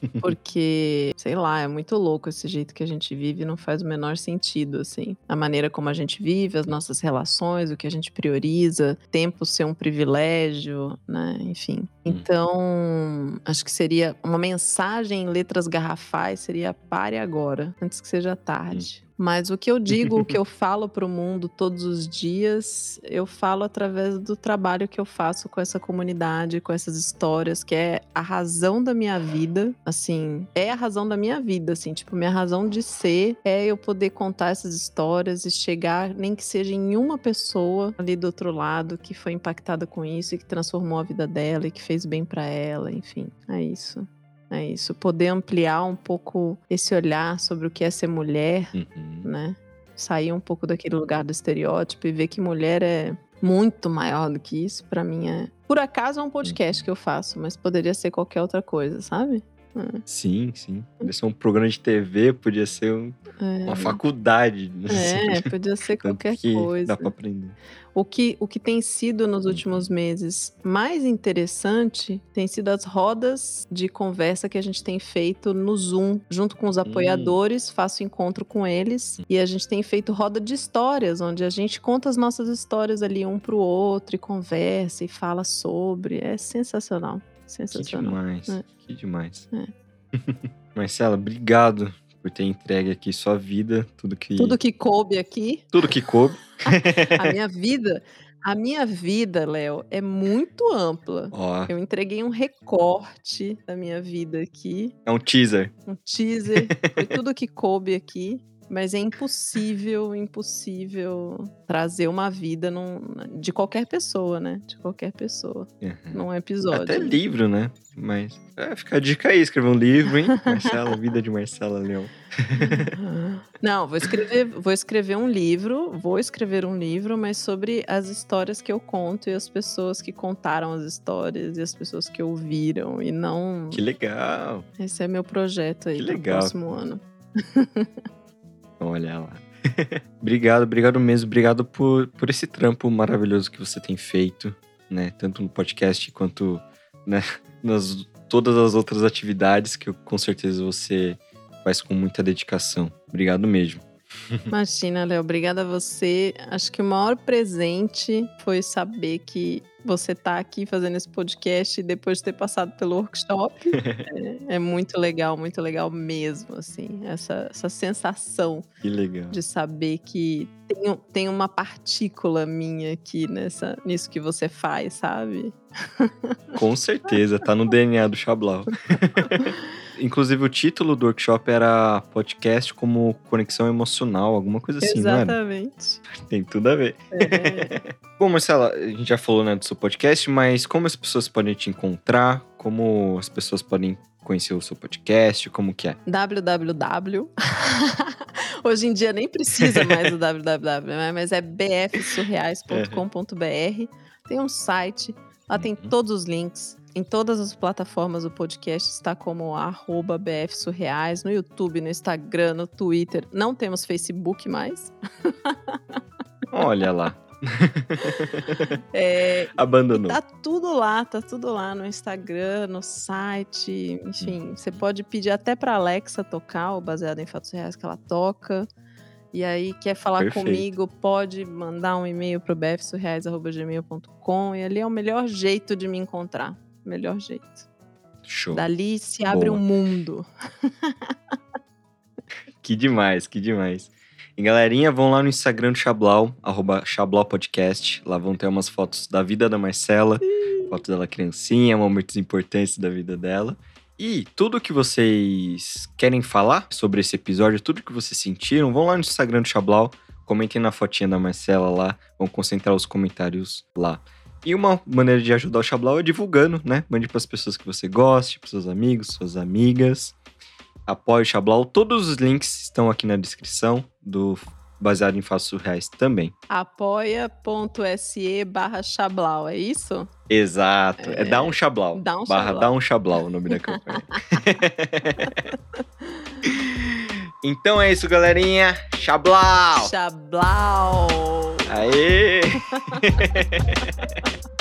Porque, sei lá, é muito louco esse jeito que a gente vive, não faz o menor sentido, assim. A maneira como a gente vive, as nossas relações, o que a gente prioriza, tempo ser um privilégio, né? Enfim. Então, acho que seria uma mensagem em letras garrafais seria pare agora, antes que seja tarde. Mas o que eu digo, o que eu falo para o mundo todos os dias, eu falo através do trabalho que eu faço com essa comunidade, com essas histórias, que é a razão da minha vida. Assim, é a razão da minha vida, assim, tipo, minha razão de ser é eu poder contar essas histórias e chegar, nem que seja em uma pessoa ali do outro lado que foi impactada com isso e que transformou a vida dela e que fez bem para ela, enfim. É isso. É isso, poder ampliar um pouco esse olhar sobre o que é ser mulher, Uhum. né? Sair um pouco daquele lugar do estereótipo e ver que mulher é muito maior do que isso, pra mim é. Por acaso é um podcast que eu faço, mas poderia ser qualquer outra coisa, sabe? Sim, sim. Podia ser um programa de TV, podia ser um- É, uma faculdade. né? é podia ser qualquer que coisa. Dá pra aprender. O que, o que tem sido nos últimos meses mais interessante tem sido as rodas de conversa que a gente tem feito no Zoom, junto com os apoiadores, faço encontro com eles e a gente tem feito roda de histórias, onde a gente conta as nossas histórias ali um pro outro e conversa e fala sobre. É sensacional. Que Sensacional. demais. É. Que demais. É. Marcela, obrigado por ter entregue aqui sua vida, tudo que, Tudo que coube aqui, tudo que coube. a minha vida, a minha vida, Léo, é muito ampla. Ó, Eu entreguei um recorte da minha vida aqui, é um teaser. um teaser, foi tudo que coube aqui. Mas é impossível, impossível trazer uma vida num, de qualquer pessoa, né? De qualquer pessoa. Uhum. Num episódio. Até livro, né? Mas é, fica a dica aí, escrever um livro, hein? Marcela, Vida de Marcela Leão. Não, vou escrever, vou escrever um livro, vou escrever um livro, mas sobre as histórias que eu conto e as pessoas que contaram as histórias e as pessoas que ouviram e não. Que legal! Esse é meu projeto aí Que pro legal. próximo ano. Olha lá. obrigado, obrigado mesmo. Obrigado por, por esse trampo maravilhoso que você tem feito, né? Tanto no podcast quanto né, nas todas as outras atividades que eu, com certeza você faz com muita dedicação. Obrigado mesmo. Imagina, Léo, obrigada a você. Acho que o maior presente foi saber que você tá aqui fazendo esse podcast depois de ter passado pelo workshop. é, é muito legal, muito legal mesmo, assim, essa, essa sensação de saber que tem, tem uma partícula minha aqui nessa, nisso que você faz, sabe? Com certeza, tá no DNA do Chablau. Inclusive, o título do workshop era podcast como conexão emocional, alguma coisa assim? Exatamente. Tem tudo a ver. É. Bom, Marcela, a gente já falou né, do seu podcast, mas como as pessoas podem te encontrar? Como as pessoas podem conhecer o seu podcast? Como que é? www. Hoje em dia nem precisa mais do www, né? mas é bfsurreais.com.br. Tem um site, lá tem Uhum. todos os links. Em todas as plataformas o podcast está como arroba bfsurreais, no YouTube, no Instagram, no Twitter. Não temos Facebook mais. Olha lá, É, abandonou. Tá tudo lá, tá tudo lá no Instagram, no site, enfim. Você pode pedir até pra Alexa tocar o baseado em fatos reais que ela toca. E aí, quer falar Perfeito. comigo, pode mandar um e-mail pro bfsurreais.gmail.com e ali é o melhor jeito de me encontrar. Melhor jeito. Show. Dali se abre Boa. um mundo. Que demais, que demais. E galerinha, vão lá no Instagram do Chablau, arroba Chablau Podcast. Lá vão ter umas fotos da vida da Marcela, fotos dela criancinha, momentos importantes da vida dela. E tudo que vocês querem falar sobre esse episódio, tudo que vocês sentiram, vão lá no Instagram do Chablau, comentem na fotinha da Marcela lá, vão concentrar os comentários lá. E uma maneira de ajudar o Chablau é divulgando, né? Mande para as pessoas que você goste, para seus amigos, suas amigas apoie o Chablau. Todos os links estão aqui na descrição do Baseado em Fatos Surreais também. apoia.se barra Chablau, é isso? Exato. É, É, Dá um Chablau. Dá um barra. Dá um Chablau o nome da campanha. então é isso, galerinha. Chablau! Chablau! Aê!